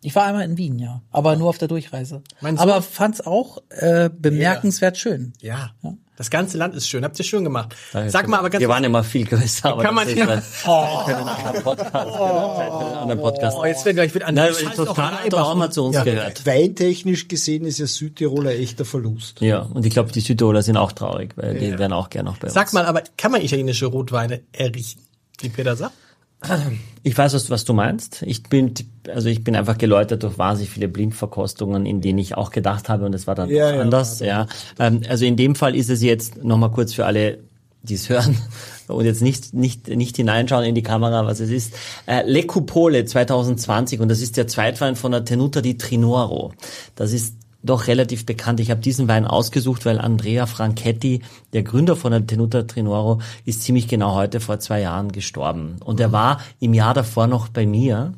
Ich war einmal in Wien, ja. Aber nur auf der Durchreise. Mein Sohn- Aber fand's auch äh, bemerkenswert schön. Ja. Das ganze Land ist schön. Habt ihr schön gemacht. Sag mal aber ganz wir waren immer viel größer, aber Kann man- das einen anderen Podcast. Anderen Podcast. Oh, jetzt wird gleich wieder an Nein, hat auch mal zu uns gehört. Weintechnisch gesehen ist ja Südtiroler echter Verlust. Ja, und ich glaube, die Südtiroler sind auch traurig, weil die wären auch gerne noch bei uns. Sag mal, aber kann man italienische Rotweine errichten? Wie Peter sagt? Ich weiß, was, du meinst. Ich bin, also ich bin einfach geläutert durch wahnsinnig viele Blindverkostungen, in denen ich auch gedacht habe und es war dann Ja, auch ja, anders. Ja, ähm, also in dem Fall ist es jetzt nochmal kurz für alle, die es hören [laughs] und jetzt nicht nicht nicht hineinschauen in die Kamera, was es ist. Äh, Le Cupole 2020 und das ist der Zweitwein von der Tenuta di Trinoro. Das ist doch relativ bekannt. Ich habe diesen Wein ausgesucht, weil Andrea Franchetti, der Gründer von der Tenuta Trinoro, ist ziemlich genau heute vor zwei Jahren gestorben. Und er war im Jahr davor noch bei mir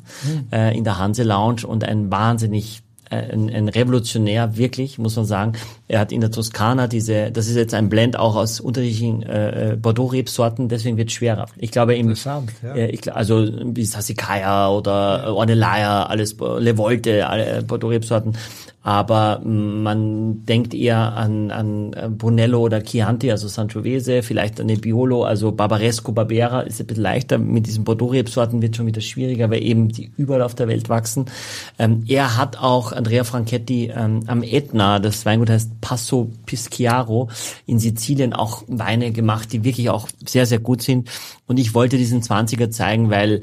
äh, in der Hanse Lounge und ein wahnsinnig äh, ein, ein Revolutionär, wirklich, muss man sagen. Er hat in der Toskana diese, das ist jetzt ein Blend auch aus unterschiedlichen äh, äh, Bordeaux-Rebsorten, deswegen wird es schwerer. Ich glaube im, ja. äh, ich, also wie Sassicaia oder ja. Ornellaia, alles Le Volte, alle äh, Bordeaux-Rebsorten. aber man denkt eher an, an Brunello oder Chianti, also Sangiovese, vielleicht an Nebbiolo, also Barbaresco, Barbera ist ein bisschen leichter. Mit diesen Bordeaux-Rebsorten wird schon wieder schwieriger, weil eben die überall auf der Welt wachsen. Ähm, er hat auch, Andrea Franchetti, ähm, am Etna, das Weingut heißt Passo Pischiaro, in Sizilien auch Weine gemacht, die wirklich auch sehr, sehr gut sind. Und ich wollte diesen 20er zeigen, weil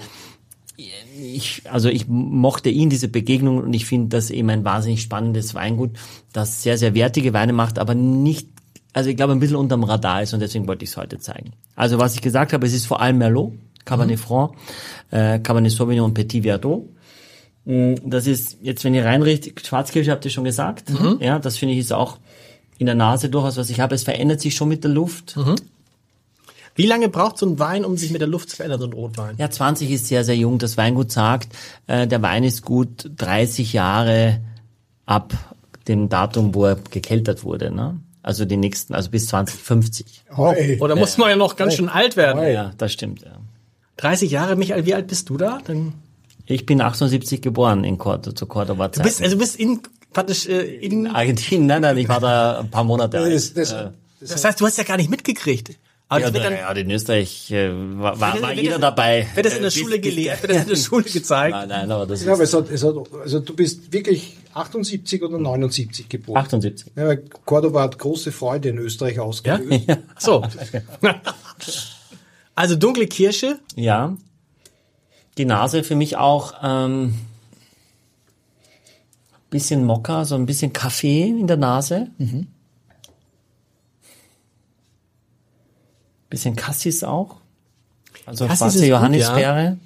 ich, also ich mochte ihn, diese Begegnung, und ich finde das eben ein wahnsinnig spannendes Weingut, das sehr, sehr wertige Weine macht, aber nicht, also ich glaube, ein bisschen unterm Radar ist und deswegen wollte ich es heute zeigen. Also was ich gesagt habe, es ist vor allem Merlot, Cabernet mhm. Franc, äh, Cabernet Sauvignon und Petit Verdot. Mm, das ist, jetzt wenn ihr reinrichtet, Schwarzkirsche habt ihr schon gesagt, mhm. ja, das finde ich ist auch in der Nase durchaus, was ich habe. Es verändert sich schon mit der Luft. Mhm. Wie lange braucht so ein Wein, um sich mit der Luft zu verändern, so ein Rotwein? Ja, 20 ist sehr, sehr jung. Das Weingut sagt, äh, der Wein ist gut 30 Jahre ab dem Datum, wo er gekeltert wurde. Ne? Also die nächsten, also bis 2050. Oh, Oder ja. muss man ja noch ganz schön alt werden. Ja, das stimmt. Ja. 30 Jahre, Michael, wie alt bist du da? Dann ich bin 78 geboren in Cordoba, zu Cordoba Zeit. Du bist, also du bist in, praktisch, äh, in Argentinien, nein, nein, ich war da ein paar Monate alt. Das, das, das, das heißt, du hast ja gar nicht mitgekriegt. Aber ja, dann, ja, in Österreich äh, war, war, war jeder dabei. Wird das in der äh, Schule gelehrt? Wird das in der [laughs] Schule gezeigt? Nein, nein, aber das ja, ist... Aber es hat, es hat, also du bist wirklich 78 oder 79 geboren? 78. Ja, Cordoba hat große Freude in Österreich ausgelöst. [laughs] Ja? So. [laughs] also dunkle Kirsche? Ja. Die Nase für mich auch ähm, bisschen Mokka, so ein bisschen Kaffee in der Nase. Mhm. Bisschen Cassis auch. Also Cassis schwarze Johannisbeere. Ja.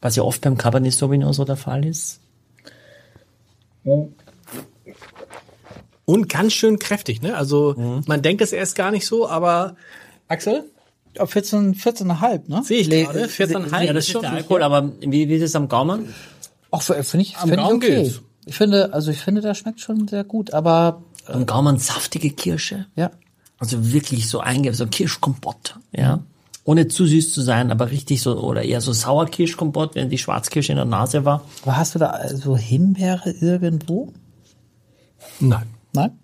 Was ja oft beim Cabernet Sauvignon so der Fall ist. Und ganz schön kräftig, ne? Also mhm. man denkt es erst gar nicht so, aber Axel? 14, 14,5, ne? Sehe ich gerade, 14,5. Ja, das ist schon der Alkohol, aber wie, wie ist es am Gaumen? Ach, finde ich, find ich okay. Geht's. Ich finde, also ich finde, das schmeckt schon sehr gut, aber. Am Gaumen saftige Kirsche. Ja. Also wirklich so einge so Kirschkompott, ja. Ohne zu süß zu sein, aber richtig so, oder eher so Sauerkirschkompott, wenn die Schwarzkirsche in der Nase war. Aber hast du da so Himbeere irgendwo? Nein. Nein?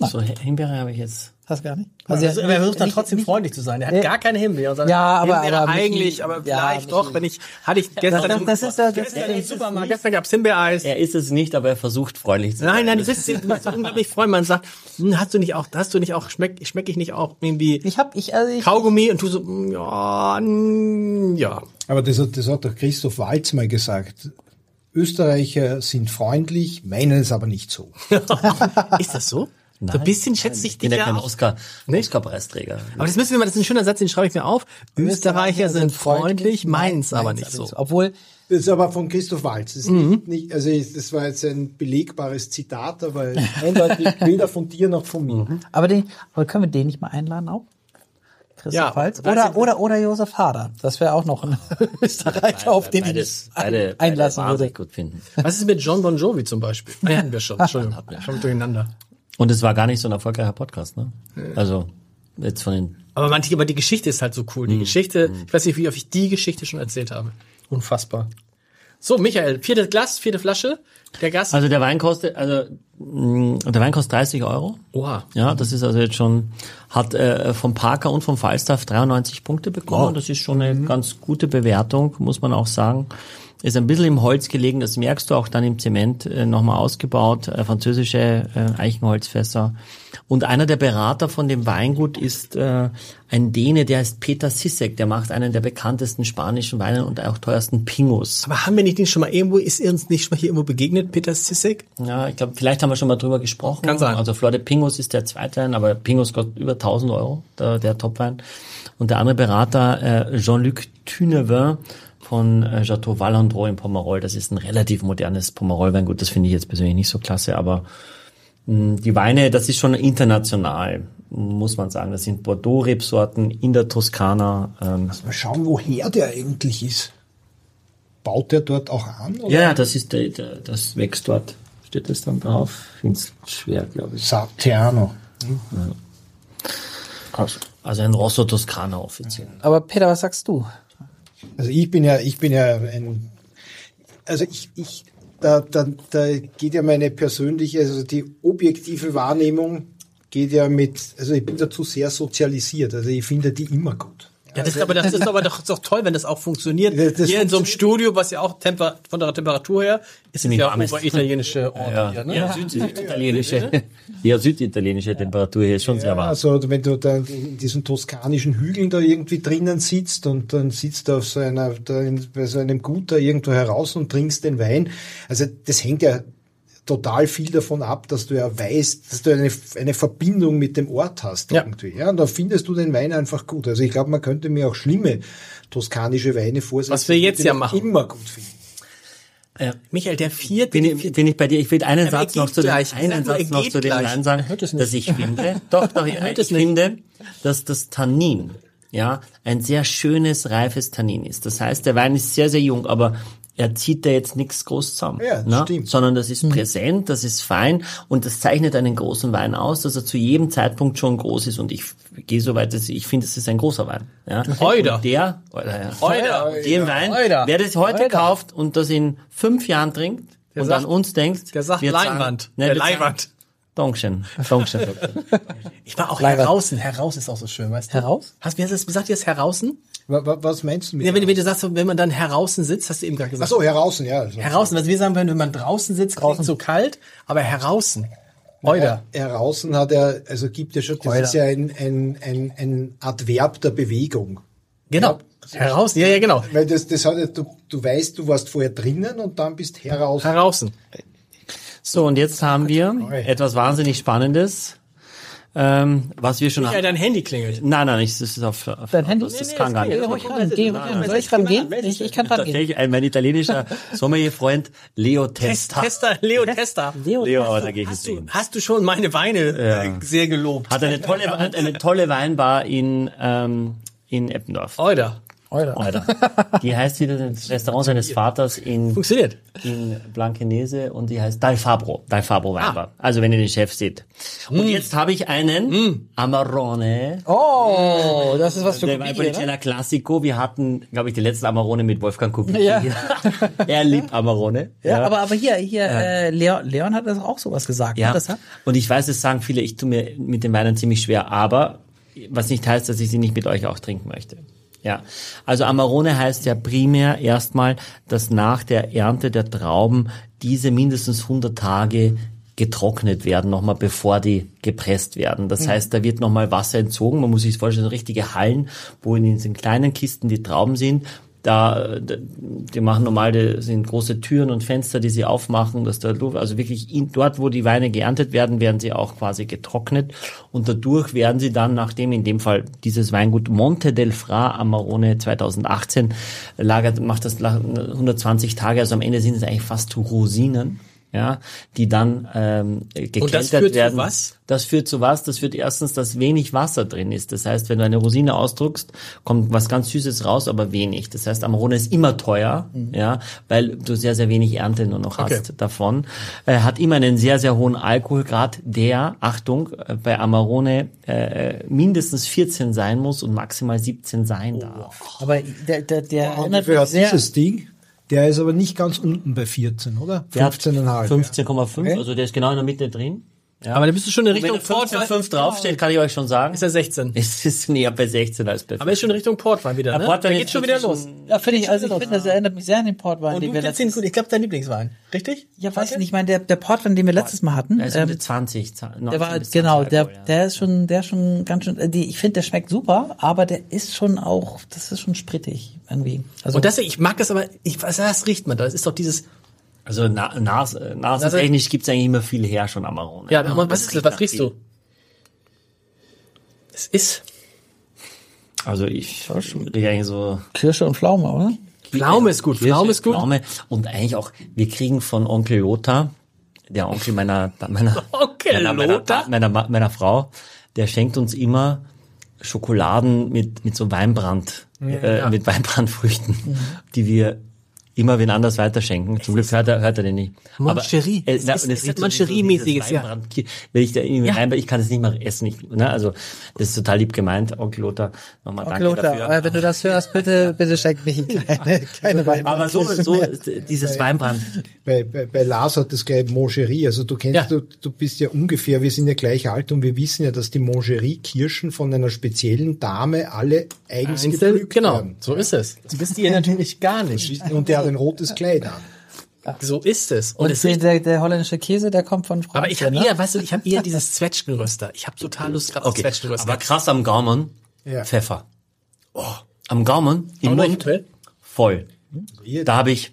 Nein. So Himbeere habe ich jetzt. Hast gar nicht? Also, also er versucht dann trotzdem nicht, freundlich zu sein. Er hat nee. gar keine Himbeere. Sondern ja, aber, Himbeere aber eigentlich, aber ja, vielleicht doch, wenn ich, hatte ich gestern, das, das, ist, das, gestern im Supermarkt, gestern gab's Himbeereis. Er ist es nicht, aber er versucht freundlich zu sein. Nein, nein, du bist, du bist unglaublich freundlich. Man sagt, hm, hast du nicht auch, hast du nicht auch, schmeck, schmeck ich nicht auch irgendwie ich hab, ich, also ich, Kaugummi und du so, hm, ja, hm, ja. Aber das hat, das hat doch Christoph Walz mal gesagt. Österreicher sind freundlich, meinen es aber nicht so. [laughs] ist das so? Nein, so ein bisschen schätzt sich dich ja kein Oscar, nee? Oscar-Preisträger. Aber das müssen wir mal, das ist ein schöner Satz, den schreibe ich mir auf. Österreicher sind freundlich, meins aber nicht so. Obwohl, das ist aber von Christoph Walz. Das, ist mhm. nicht, nicht, also das war jetzt ein belegbares Zitat, aber eindeutig [laughs] weder von dir noch von mir. Mhm. Aber, den, aber können wir den nicht mal einladen auch? Christoph ja, Walz? Oder, oder, oder Josef Hader. Das wäre auch noch ein [laughs] Österreicher, auf den ich beide, einlassen beide würde. Gut finden. Was ist mit John Bon Jovi zum Beispiel? Ah, hatten wir schon. Entschuldigung, hatten wir schon durcheinander. Und es war gar nicht so ein erfolgreicher Podcast, ne? Also jetzt von den. Aber manche, aber die Geschichte ist halt so cool. Die mhm. Geschichte, mhm. ich weiß nicht, wie oft ich die Geschichte schon erzählt habe. Unfassbar. So, Michael, vierte Glas, vierte Flasche. Der Gast. Also der Wein kostet, also mh, der Wein kostet 30 Euro. Oha. Ja, das ist also jetzt schon, hat äh, vom Parker und vom Falstaff 93 Punkte bekommen. Wow. Das ist schon eine mhm. ganz gute Bewertung, muss man auch sagen ist ein bisschen im Holz gelegen, das merkst du auch dann im Zement äh, nochmal ausgebaut, äh, französische äh, Eichenholzfässer. Und einer der Berater von dem Weingut ist äh, ein Däne, der heißt Peter Sissek, der macht einen der bekanntesten spanischen Weine und auch teuersten Pingus. Aber haben wir nicht den schon mal irgendwo, ist er uns nicht schon mal hier irgendwo begegnet, Peter Sissek? Ja, ich glaube, vielleicht haben wir schon mal drüber gesprochen. Kann sein. Also Flor de Pingus ist der zweite Wein, aber Pingus kostet über 1000 Euro, der, der Topwein. Und der andere Berater, äh, Jean-Luc Thunevin, von äh, Chateau Valandro in Pomerol. Das ist ein relativ modernes Pomerol-Weingut. Das finde ich jetzt persönlich nicht so klasse, aber mh, hm, die Weine, das ist schon international, muss man sagen. Das sind Bordeaux-Rebsorten in der Toskana. Ähm. Also mal schauen, woher der eigentlich ist. Baut der dort auch an? Oder? Ja, das ist der, der, das wächst dort. Steht das dann drauf? Finde es schwer, glaube ich. Sartiano. Hm. Ja. Also ein Rosso Toscana offiziell. Aber Peter, was sagst du? Also ich bin ja, ich bin ja ein, also ich, ich da, da, da geht ja meine persönliche, also die objektive Wahrnehmung geht ja mit, also ich bin dazu sehr sozialisiert, also ich finde die immer gut. Ja, das ist aber, das ist aber doch, ist doch toll, wenn das auch funktioniert. Das- das Hier in so einem Studio, was ja auch Temper von der Temperatur her, ist es ja oberitalienische Orte Ja, hier, ne? ja, süd- süditalienische, ja, süditalienische Temperatur hier ist schon sehr warm. Also wenn du da in diesen toskanischen Hügeln da irgendwie drinnen sitzt und dann sitzt du auf so einer, da in, bei so einem Gut da irgendwo heraus und trinkst den Wein. Also das hängt ja total viel davon ab, dass du ja weißt, dass du eine, eine Verbindung mit dem Ort hast Ja. irgendwie. Ja, und da findest du den Wein einfach gut. Also ich glaube, man könnte mir auch schlimme toskanische Weine vorsetzen. Was wir jetzt die ja ich machen. Immer gut finden. Michael, der vierte, Bin ich, bin ich bei dir? Ich will einen Satz noch zu dem, gleich. einen Satz noch zu dem. Wein sagen, dass ich [laughs] finde, doch, doch, ich, ich finde, dass das Tannin, ja, ein sehr schönes, reifes Tannin ist. Das heißt, der Wein ist sehr, sehr jung, aber er zieht da jetzt nichts groß zusammen, Ja, das ne? stimmt. sondern das ist präsent, das ist fein und das zeichnet einen großen Wein aus, dass er zu jedem Zeitpunkt schon groß ist und ich gehe so weit, dass ich finde, es ist ein großer Wein. Ja? Heuder. Und Der, Heuder, ja. Heuder. Den Wein, Heuder. wer das heute Heuder. kauft und das in fünf Jahren trinkt und sagt- an uns denkt, der sagt wird sagen- Leinwand. Ne, der Leinwand. Dankeschön. Dankeschön. Ich war auch heraußen. Heraus ist auch so schön, weißt du? Heraus? Hast, wie hast du das gesagt, jetzt heraußen? Wa- Was meinst du mit? Ja, wenn, wenn du sagst, wenn man dann heraußen sitzt, hast du eben gerade Ach gesagt. so, heraußen, ja. Also. Heraußen, was wir sagen, wenn man draußen sitzt, draußen so kalt, aber heraußen. Heuder. Heraußen hat er, also gibt ja schon, das Heuder. ist ja ein, ein, ein, ein Adverb der Bewegung. Genau. Heraußen, ja, ja, genau. Weil das, das hat ja, du, du weißt, du warst vorher drinnen und dann bist heraus. Heraußen. So, und jetzt haben wir etwas wahnsinnig Spannendes, ähm, was wir schon Ja, haben. dein Handy klingelt. Nein, nein, ich- das ist auf, auf Dein Handy? Das, das Nee, kann nee, gar das nicht. Geh. Soll ich dran gehen? Ich, ich kann dran gehen. Tatsächlich, ein, mein italienischer Sommerfreund Leo Test, Testa. Tester, Leo Tester. Leo, Leo, aber dagegen Hast du, hast du schon meine Weine äh, sehr gelobt? Hat eine tolle, hat eine tolle Weinbar in, ähm, in Eppendorf. Heuder. Alter. Alter. Die heißt wieder das Restaurant seines Vaters in, Funktioniert. in Blankenese und die heißt Dal Fabro. Dal Fabro Weinbar. Also wenn ihr den Chef seht. Und jetzt habe ich einen Amarone. Oh, das ist was für Der Kubik, oder? Valpolicella Classico. Wir hatten, glaube ich, die letzte Amarone mit Wolfgang Kubicki. Ja. [laughs] er liebt Amarone. Ja, aber, aber hier, hier, äh, Leon, Leon hat das auch sowas gesagt. Ja, Ne? Und ich weiß, es sagen viele, ich tue mir mit den Weinen ziemlich schwer, aber was nicht heißt, dass ich sie nicht mit euch auch trinken möchte. Ja, also Amarone heißt ja primär erstmal, dass nach der Ernte der Trauben diese mindestens 100 Tage getrocknet werden, nochmal bevor die gepresst werden. Das heißt, da wird nochmal Wasser entzogen. Man muss sich vorstellen, richtige Hallen, wo in diesen kleinen Kisten die Trauben sind. Da, die machen normal, das sind große Türen und Fenster, die sie aufmachen, dass da Luft, also wirklich in, dort, wo die Weine geerntet werden, werden sie auch quasi getrocknet und dadurch werden sie dann, nachdem in dem Fall dieses Weingut Monte del Fra Amarone 2018 lagert, macht das 120 Tage, also am Ende sind es eigentlich fast Rosinen, ja, die dann ähm, gekeltert Und das führt zu werden. was? Das führt zu was? Das führt erstens, dass wenig Wasser drin ist. Das heißt, wenn du eine Rosine ausdruckst, kommt was ganz Süßes raus, aber wenig. Das heißt, Amarone ist immer teuer, ja, weil du sehr, sehr wenig Ernte nur noch Okay. hast davon. Äh, hat immer einen sehr, sehr hohen Alkoholgrad, der, Achtung, äh, bei Amarone äh, mindestens 14 sein muss und maximal 17 sein darf. aber der, der, der Und erinnert mich sehr. dieses Ding? Der ist aber nicht ganz unten bei 14, oder? Der hat 15,5. 15,5, also der ist genau in der Mitte drin. Aber da bist du schon in Wenn Richtung da Portwein. 15,5 draufsteht, kann ich euch schon sagen. Ist er 16. [laughs] Es ist näher bei 16 als bei Aber ist schon in Richtung Portwein wieder, ne? Portwein da geht schon wieder los. Ja, finde ich, also ich finde, das erinnert mich sehr an den Portwein, Und den du wir letztes gut. Ich glaube, dein Lieblingswein. Richtig? Ja, weiß ich nicht. Ich meine, der, der Portwein, den wir letztes Mal hatten, Der ist ähm, die 20. der war, 19 bis 20 genau, der, ja. der ist schon, der ist schon ganz schön, äh, die, ich finde, der schmeckt super, aber der ist schon auch, das ist schon sprittig, irgendwie. Also, Und das, ich mag das aber, ich weiß, das riecht man da. Das ist doch dieses, Also na, Nas, äh, nasentechnisch gibt's eigentlich immer viel her schon Amarone. ja, aber was ist das? Was riechst du? Es ist Also ich rieche eigentlich so Kirsche und Pflaume, oder? Pflaume ist gut. Pflaume ist gut. Pflaume und eigentlich auch, wir kriegen von Onkel Lothar, der Onkel meiner, meiner, [laughs] Onkel meiner, meiner, Lothar? meiner, meiner, meiner Frau, der schenkt uns immer Schokoladen mit, mit so Weinbrand, äh, mit Weinbrandfrüchten, die wir immer wen anders weiterschenken. Zum Glück hört er, hört er den nicht. Moncherie. äh, Es na, ist- es es hat riecht so ja. Weinbrand- Wenn ich da irgendwie Ja. rein, ich kann das nicht mehr essen. Ich, ne, also das ist total lieb gemeint, Onkel Lothar. Nochmal Onkel danke Lothar, dafür. äh, wenn du das hörst, bitte, bitte schenk mich keine, keine Wein. Aber so, so dieses Weinbrand. Bei, bei, bei Lars hat das gleich Moncherie. Also du kennst, Ja. du, du bist ja ungefähr, wir sind ja gleich alt und wir wissen ja, dass die Moncherie-Kirschen von einer speziellen Dame alle eigens gepflückt genau, werden. so ist es. Das wisst ihr natürlich gar nicht. Und der hat ein rotes Kleid an. So ist es. Und, Und es der, der, der holländische Käse, der kommt von Frankreich. aber ich habe ne? eher, weißt du, ich habe eher dieses Zwetschgenröster. Ich habe total Lust gerade auf Okay. Zwetschgenröster. Aber krass am Gaumen, Ja. Pfeffer. Oh, am Gaumen, im noch Mund, voll. Hier, Da habe ich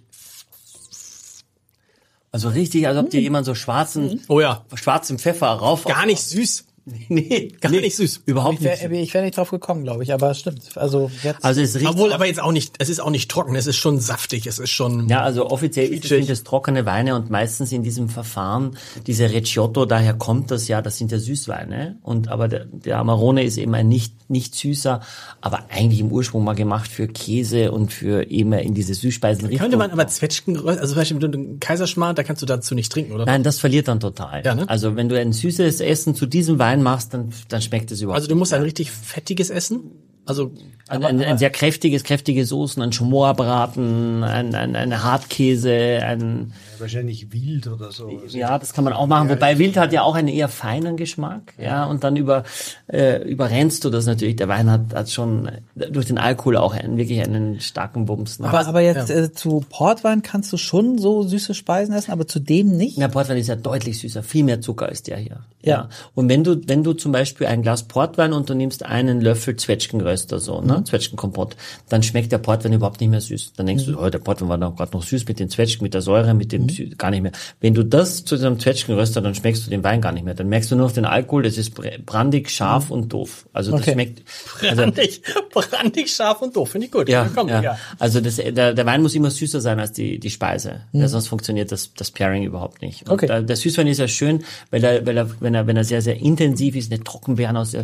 also richtig, als ob dir jemand so schwarzen, Oh ja. schwarzen Pfeffer rauf. Gar nicht süß. [laughs] nee, Gar nee, nicht süß. Überhaupt Ich nicht. wäre ich wär nicht drauf gekommen, glaube ich, aber es stimmt. Also jetzt. Also es riecht Obwohl, aber jetzt auch nicht, es ist auch nicht trocken, es ist schon saftig, es ist schon, Ja, also offiziell ist sind es trockene Weine und meistens in diesem Verfahren, diese Recciotto, daher kommt das ja, das sind ja Süßweine. Und aber der, der Amarone ist eben ein nicht, nicht süßer, aber eigentlich im Ursprung mal gemacht für Käse und für eben in diese Süßspeisen könnte man aber Zwetschgenröster, also zum Beispiel mit einem Kaiserschmarrn, da kannst du dazu nicht trinken, oder? Nein, das verliert dann total. Ja, ne? Also wenn du ein süßes Essen zu diesem Wein machst, dann, dann schmeckt es überhaupt Also du musst ein richtig fettiges essen. Also Ein, ein, ein sehr kräftiges, kräftige Soßen, ein Schmorbraten, ein, ein, ein Hartkäse, ein wahrscheinlich wild oder so. Ja, das kann man auch machen. Wobei Wild hat ja auch einen eher feinen Geschmack. Ja, und dann über, äh, überrennst du das natürlich. Der Wein hat, hat schon durch den Alkohol auch einen, wirklich einen starken Bums. Ne? aber, aber jetzt äh, zu Portwein kannst du schon so süße Speisen essen, aber zu dem nicht. der Portwein ist ja deutlich süßer, viel mehr Zucker als der hier. Ja. Und wenn du, wenn du zum Beispiel ein Glas Portwein und du nimmst einen Löffel Zwetschgenröster so, ne, Zwetschgenkompott, dann schmeckt der Portwein überhaupt nicht mehr süß. Dann denkst du, oh, der Portwein war noch gerade noch süß mit den Zwetschgen, mit der Säure, mit dem Sü gar nicht mehr. Wenn du das zu diesem Zwetschgenröster, dann schmeckst du den Wein gar nicht mehr. Dann merkst du nur noch den Alkohol, das ist br- brandig, scharf und doof. Also das Okay. schmeckt, also, brandig, brandig, scharf und doof, finde ich gut. ja, komm, ja. ja. Also das, der, der Wein muss immer süßer sein als die, die Speise. Ja, sonst funktioniert das, das Pairing überhaupt nicht. Und Okay. der, der Süßwein ist ja schön, weil er, weil er, wenn er, wenn er sehr, sehr intensiv ist, eine Trockenbeeren aus,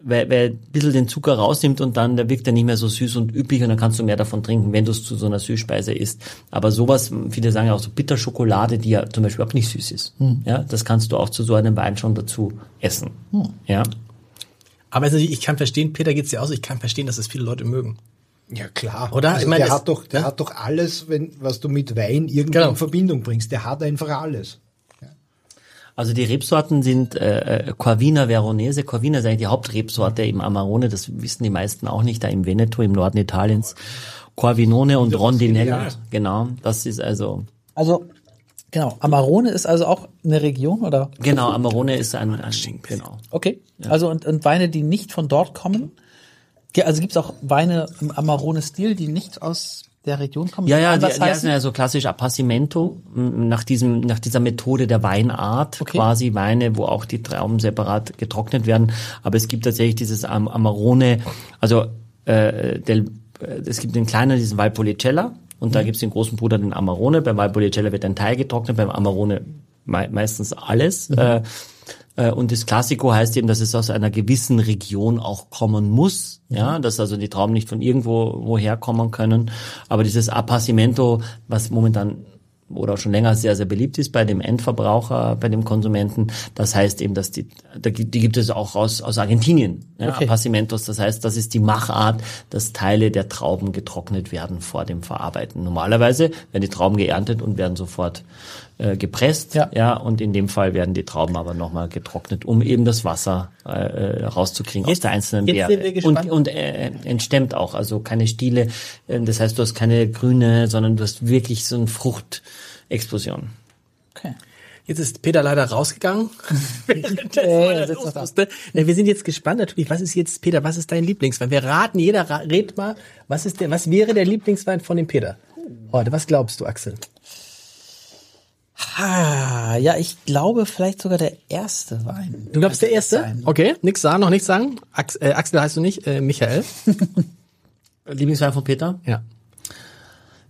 weil, weil ein bisschen den Zucker rausnimmt und dann, der wirkt er nicht mehr so süß und üppig und dann kannst du mehr davon trinken, wenn du es zu so einer Süßspeise isst. Aber sowas, viele sagen ja auch so Bitterschokolade, die ja zum Beispiel überhaupt nicht süß ist. Ja, das kannst du auch zu so einem Wein schon dazu essen. Ja. Aber ich kann verstehen, Peter geht's dir aus, ich kann verstehen, dass es viele Leute mögen. Ja klar. Oder? Also Ich meine, der das- hat doch, der hat doch alles, wenn, was du mit Wein irgendwie Genau. in Verbindung bringst. Der hat einfach alles. Also die Rebsorten sind äh, äh, Corvina Veronese. Corvina ist eigentlich die Hauptrebsorte im Amarone. Das wissen die meisten auch nicht, da im Veneto, im Norden Italiens. Corvinone und Rondinella. Genau, das ist also Also genau, Amarone ist also auch eine Region oder? genau Amarone ist ein, ein genau. Okay. Also und, und Weine, die nicht von dort kommen. Also gibt es auch Weine im Amarone-Stil, die nicht aus der Region kommen? Ja, ja, die, die heißen ja so klassisch Appassimento, nach diesem, nach dieser Methode der Weinart, Okay. quasi Weine, wo auch die Trauben separat getrocknet werden. Aber es gibt tatsächlich dieses Am Amarone, also äh, del, äh, es gibt den kleinen, diesen Valpolicella, und Mhm. da gibt's den großen Bruder, den Amarone. Beim Valpolicella wird ein Teil getrocknet, beim Amarone mei meistens alles. Mhm. Äh, und das Classico heißt eben, dass es aus einer gewissen Region auch kommen muss. Mhm. Ja, dass also die Trauben nicht von irgendwo woher kommen können. Aber dieses Appassimento, was momentan oder auch schon länger sehr, sehr beliebt ist bei dem Endverbraucher, bei dem Konsumenten. Das heißt eben, dass die, die gibt es auch aus, aus Argentinien, ja, Okay. Appasimientos. Das heißt, das ist die Machart, dass Teile der Trauben getrocknet werden vor dem Verarbeiten. Normalerweise werden die Trauben geerntet und werden sofort äh, gepresst, Ja. ja. und in dem Fall werden die Trauben aber nochmal getrocknet, um eben das Wasser äh, äh, rauszukriegen aus Jetzt- der einzelnen jetzt Beere. sind wir gespannt. Und, und äh, entstemmt auch, also keine Stiele. Äh, Das heißt, du hast keine grüne, sondern du hast wirklich so eine Fruchtexplosion. Okay. Jetzt ist Peter leider rausgegangen. [laughs] Äh, Wir sind jetzt gespannt natürlich, was ist jetzt, Peter, was ist dein Lieblingswein? Wir raten, jeder ra- red mal, was ist der, was wäre der Lieblingswein von dem Peter? Heute, was glaubst du, Axel? Ah, ja, ich glaube vielleicht sogar der erste Wein. Du glaubst der erste? Sein. Okay, nix sagen, noch nichts sagen. Ax, äh, Axel heißt du nicht, äh, Michael. [laughs] Lieblingswein von Peter? Ja.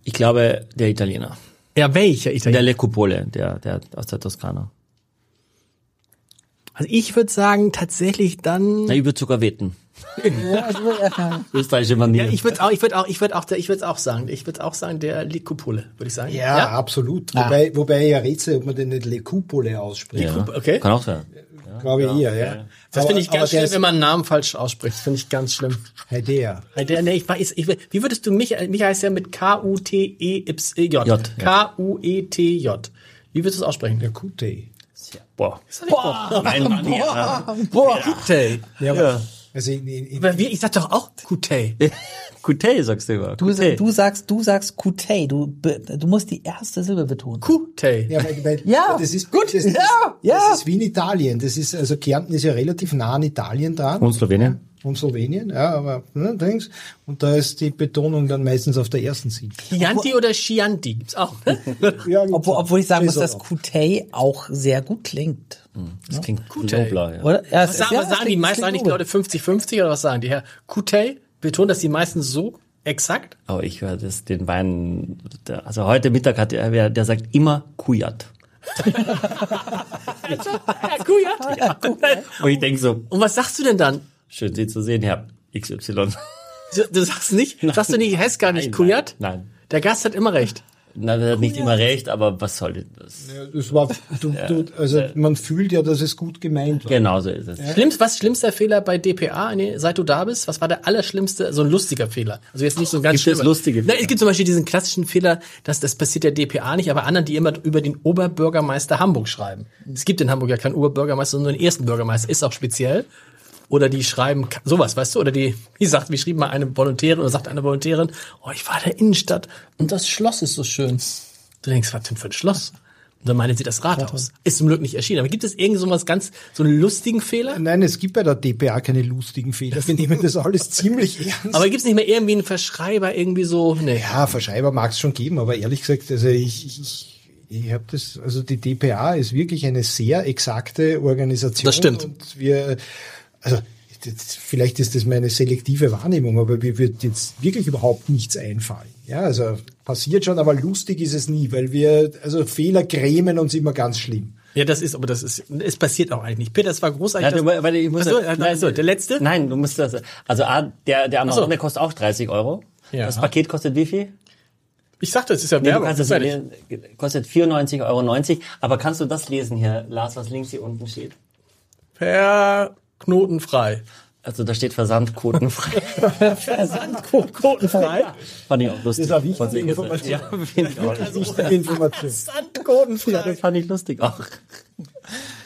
Ich glaube, der Italiener. Ja, welcher Der Italiener? Le Cupole, der, der aus der Toskana. Also ich würde sagen, tatsächlich dann, Na, ich würde sogar wetten. [laughs] Österreichische Manier. Ja, ich würde auch, ich würde auch, ich würde auch, ich würde auch sagen, ich würde auch sagen, der Likupole, würde ich sagen. Ja, absolut. Wobei, wobei ich ja rätsel, ob man den nicht Le Coupole ausspricht. ja. okay. Kann auch sein. Glaube ich eher, ja. Das finde ich ganz schlimm, wenn man einen Namen falsch ausspricht. Das finde ich ganz schlimm. Heidea. Der, nee, ich weiß, ich, wie würdest du mich, mich heißt ja mit K-U-T-E-Y. J, ja. K-U-E-T-J. Wie würdest du es aussprechen? Der Kute. Boah. Boah. Nein, Mann, ja. Boah, Kutei. Ja. Also in, in, in, ich sag doch auch Kutei. Kutei sagst du immer. Du, du sagst, du sagst Kutei. Du, du musst die erste Silbe betonen. Kutei. ja, weil, weil, Ja, das ist gut, Das ist, ja, ja. Das ist wie in Italien. Das ist, also Kärnten ist ja relativ nah an Italien dran. Und Slowenien? und Slowenien, ja, aber ne, denkst, und da ist die Betonung dann meistens auf der ersten Silbe. Chianti oder Chianti gibt's auch. Ne? Ja, Obwohl, obwohl ich sagen muss, dass. Kutei auch sehr gut klingt. Das klingt Nobler, ja. Oder? Ja, Was ist- sagen, ja, was sagen die meisten eigentlich Leute 50-50 oder was sagen die? Herr Kutei betont das die meisten so exakt? Aber ich höre das, den Wein, der, also heute Mittag hat er, der sagt immer Kujat. [laughs] Ja, Kujat. Ja. Und ich denke so, Und was sagst du denn dann? schön Sie zu sehen, Herr XY. Du, du sagst nicht, [laughs] sagst du nicht, ich heißt gar nicht Nein, Kujat? nein, nein. Der Gast hat immer recht. Na, der hat nicht immer recht, aber was soll denn das? Das war, du, du, also man fühlt ja, dass es gut gemeint war. Genau so ist es. Schlimmst, was schlimmster Fehler bei DPA, nee, seit du da bist? Was war der allerschlimmste, so ein lustiger Fehler? Also jetzt nicht so ein ganz Gibt es schlimmer. lustige Nein, es gibt zum Beispiel diesen klassischen Fehler, dass das passiert der DPA nicht, aber anderen, die immer über den Oberbürgermeister Hamburg schreiben. Es gibt in Hamburg ja keinen Oberbürgermeister, sondern den ersten Bürgermeister, ist auch speziell. Oder die schreiben sowas, weißt du? Oder die, wie sagt, wie schrieb mal eine Volontärin oder sagt eine Volontärin, oh, ich war in der Innenstadt und das Schloss ist so schön. Du denkst, was denn für ein Schloss? Und dann meinen sie das Rathaus. Ist zum Glück nicht erschienen. Aber gibt es irgend so was ganz, so einen lustigen Fehler? Nein, es gibt bei der DPA keine lustigen Fehler. Wir nehmen das alles [laughs] ziemlich ernst. Aber gibt es nicht mehr irgendwie einen Verschreiber, irgendwie so, nee. ja, Verschreiber mag es schon geben, aber ehrlich gesagt, also ich, ich, ich habe das, also die DPA ist wirklich eine sehr exakte Organisation. Das stimmt. Und wir, also vielleicht ist das meine selektive Wahrnehmung, aber mir wird jetzt wirklich überhaupt nichts einfallen. Ja, also passiert schon, aber lustig ist es nie, weil wir, also Fehler grämen uns immer ganz schlimm. Ja, das ist, aber das ist, es passiert auch eigentlich nicht. Peter, das war großartig. Ja, du, weil ich muss, Ach so, ja, nein, so, der letzte? Nein, du musst das, also A, der, der so. Amazon, der kostet auch 30 Euro. Ja. Das Paket kostet wie viel? Ich sagte, es ist ja Nee, du Werbung. kannst das kostet 94,90 Euro. Aber kannst du das lesen hier, Lars, was links hier unten steht? Per knotenfrei. Also da steht Versandquotenfrei. [laughs] Versandquotenfrei? fand ich auch lustig. Das ist eine wichtige Information. Ja, finde ich auch. Wichtige Information. Versandquotenfrei. Das fand ich lustig auch.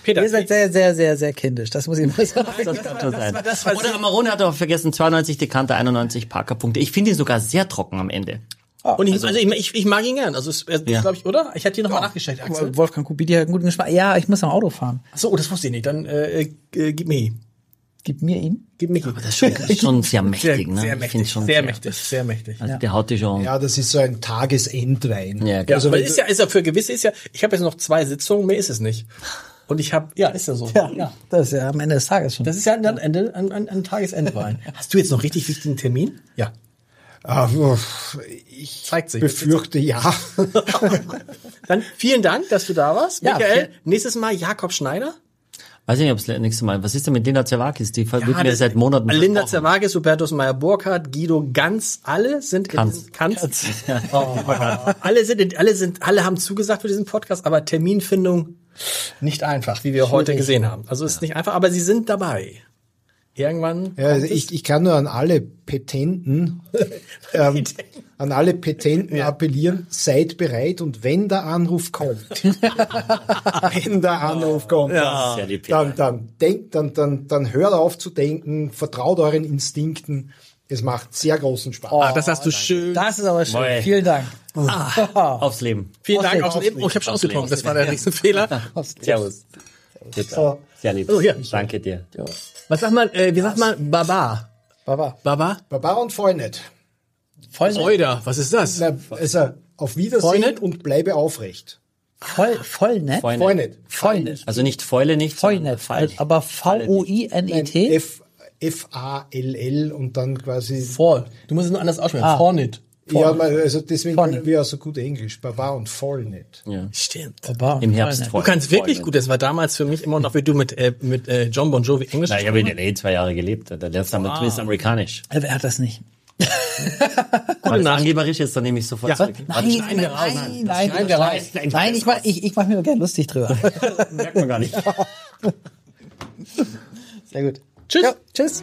Peter, Ihr seid sehr, sehr, sehr, sehr kindisch. Das muss ich mal sagen. Das kann schon sein. das war Oder Amarone hat auch vergessen, 92 Dekanter, 91 Parkerpunkte. Ich finde ihn sogar sehr trocken am Ende. Und ich, also ich, ich, ich mag ihn gern. Also, es, es, Ja. glaube ich, oder? Ich hatte hier nochmal nachgestellt, Axel. Wolfgang Kubicki hat einen guten Geschmack. Ja, ich muss am Auto fahren. Ach so, das wusste ich nicht. Dann, äh, äh, gib mir. Gib mir ihn. Gib mir. Das ist schon, schon sehr mächtig, ne? sehr Ich mächtig. schon sehr mächtig. Sehr mächtig. Also der haut dich schon. Ja, das ist so ein Tagesendwein. Ja, Ja, genau. Also aber wenn ist ja, ist ja für gewisse ist ja, ich habe jetzt noch zwei Sitzungen, mehr ist es nicht. Und ich habe, ja, ist ja so. Ja, das ist ja am Ende des Tages schon. Das ist ja ein, Ende, ein, ein, ein Tagesendwein. Hast du jetzt noch richtig wichtigen Termin? Ja. Ah, uff, ich Zeigt sich. befürchte ja. [laughs] Dann vielen Dank, dass du da warst. Ja, Michael, vielen- nächstes Mal Jakob Schneider. Weiß ich nicht, ob es nächste Mal. Was ist denn mit Linda Zerwakis? Die wird mir seit Monaten. Linda. Zerwagis, Hubertus Meyer-Burkhardt, Guido Ganz, alle sind in Kanz. Kanz. [laughs] Oh, alle sind, in- alle sind, alle haben zugesagt für diesen Podcast, aber Terminfindung nicht einfach, wie wir heute gesehen haben. Also ist nicht einfach, aber sie sind dabei. Irgendwann. Ja, also ich, ich kann nur an alle Petenten, [laughs] ähm, an alle Petenten appellieren, seid bereit und wenn der Anruf kommt, [laughs] wenn der Anruf kommt, Ja, dann, dann, denkt, dann, dann, dann hört auf zu denken, vertraut euren Instinkten. Es macht sehr großen Spaß. Ah, das hast du schön. Das ist aber schön. Moi. Vielen Dank. [laughs] Aufs Leben. Vielen Dank Ausleben, auch schon eben. Oh, ich habe schon ausgetrunken. Das war der nächste Fehler. Servus. So. Sehr lieb. Oh, ja. Danke dir. Was sagt man, äh, wie sagt man, Baba? Baba. Baba? Baba und Freundet. Voll, Freude. Was ist das? Na, also auf Wiedersehen Freundet? und bleibe aufrecht. voll, voll nett. Freunde. Freundet. Voll nett. Also nicht Fäule nicht. Voll sondern nett. Fall. Aber V-O-I-N-E-T? F, F-A-L-L und dann quasi Voll. Du musst es nur anders aussprechen. Ah. Vornit. Ja, also deswegen Vorne. können wir auch so gut Englisch. Baba und voll nicht. Ja. Stimmt. Baba. Im Herbst Du voll. kannst wirklich voll. gut. Das war damals für mich immer noch, wie du mit, äh, mit äh, John Bon Jovi Englisch Na, ich habe in L.A. zwei Jahre gelebt. Da lernst du damit zumindest amerikanisch. Äh, Wer hat das nicht? [laughs] Gute Angeberisch ist, dann nehme ich sofort Ja. zurück. Nein, schneiden wir raus. nein, nein, wir raus. nein, nein, ich mach, ich, ich mach mir gerne lustig drüber. [laughs] merkt man gar nicht. [laughs] Sehr gut. Tschüss. Ja, tschüss.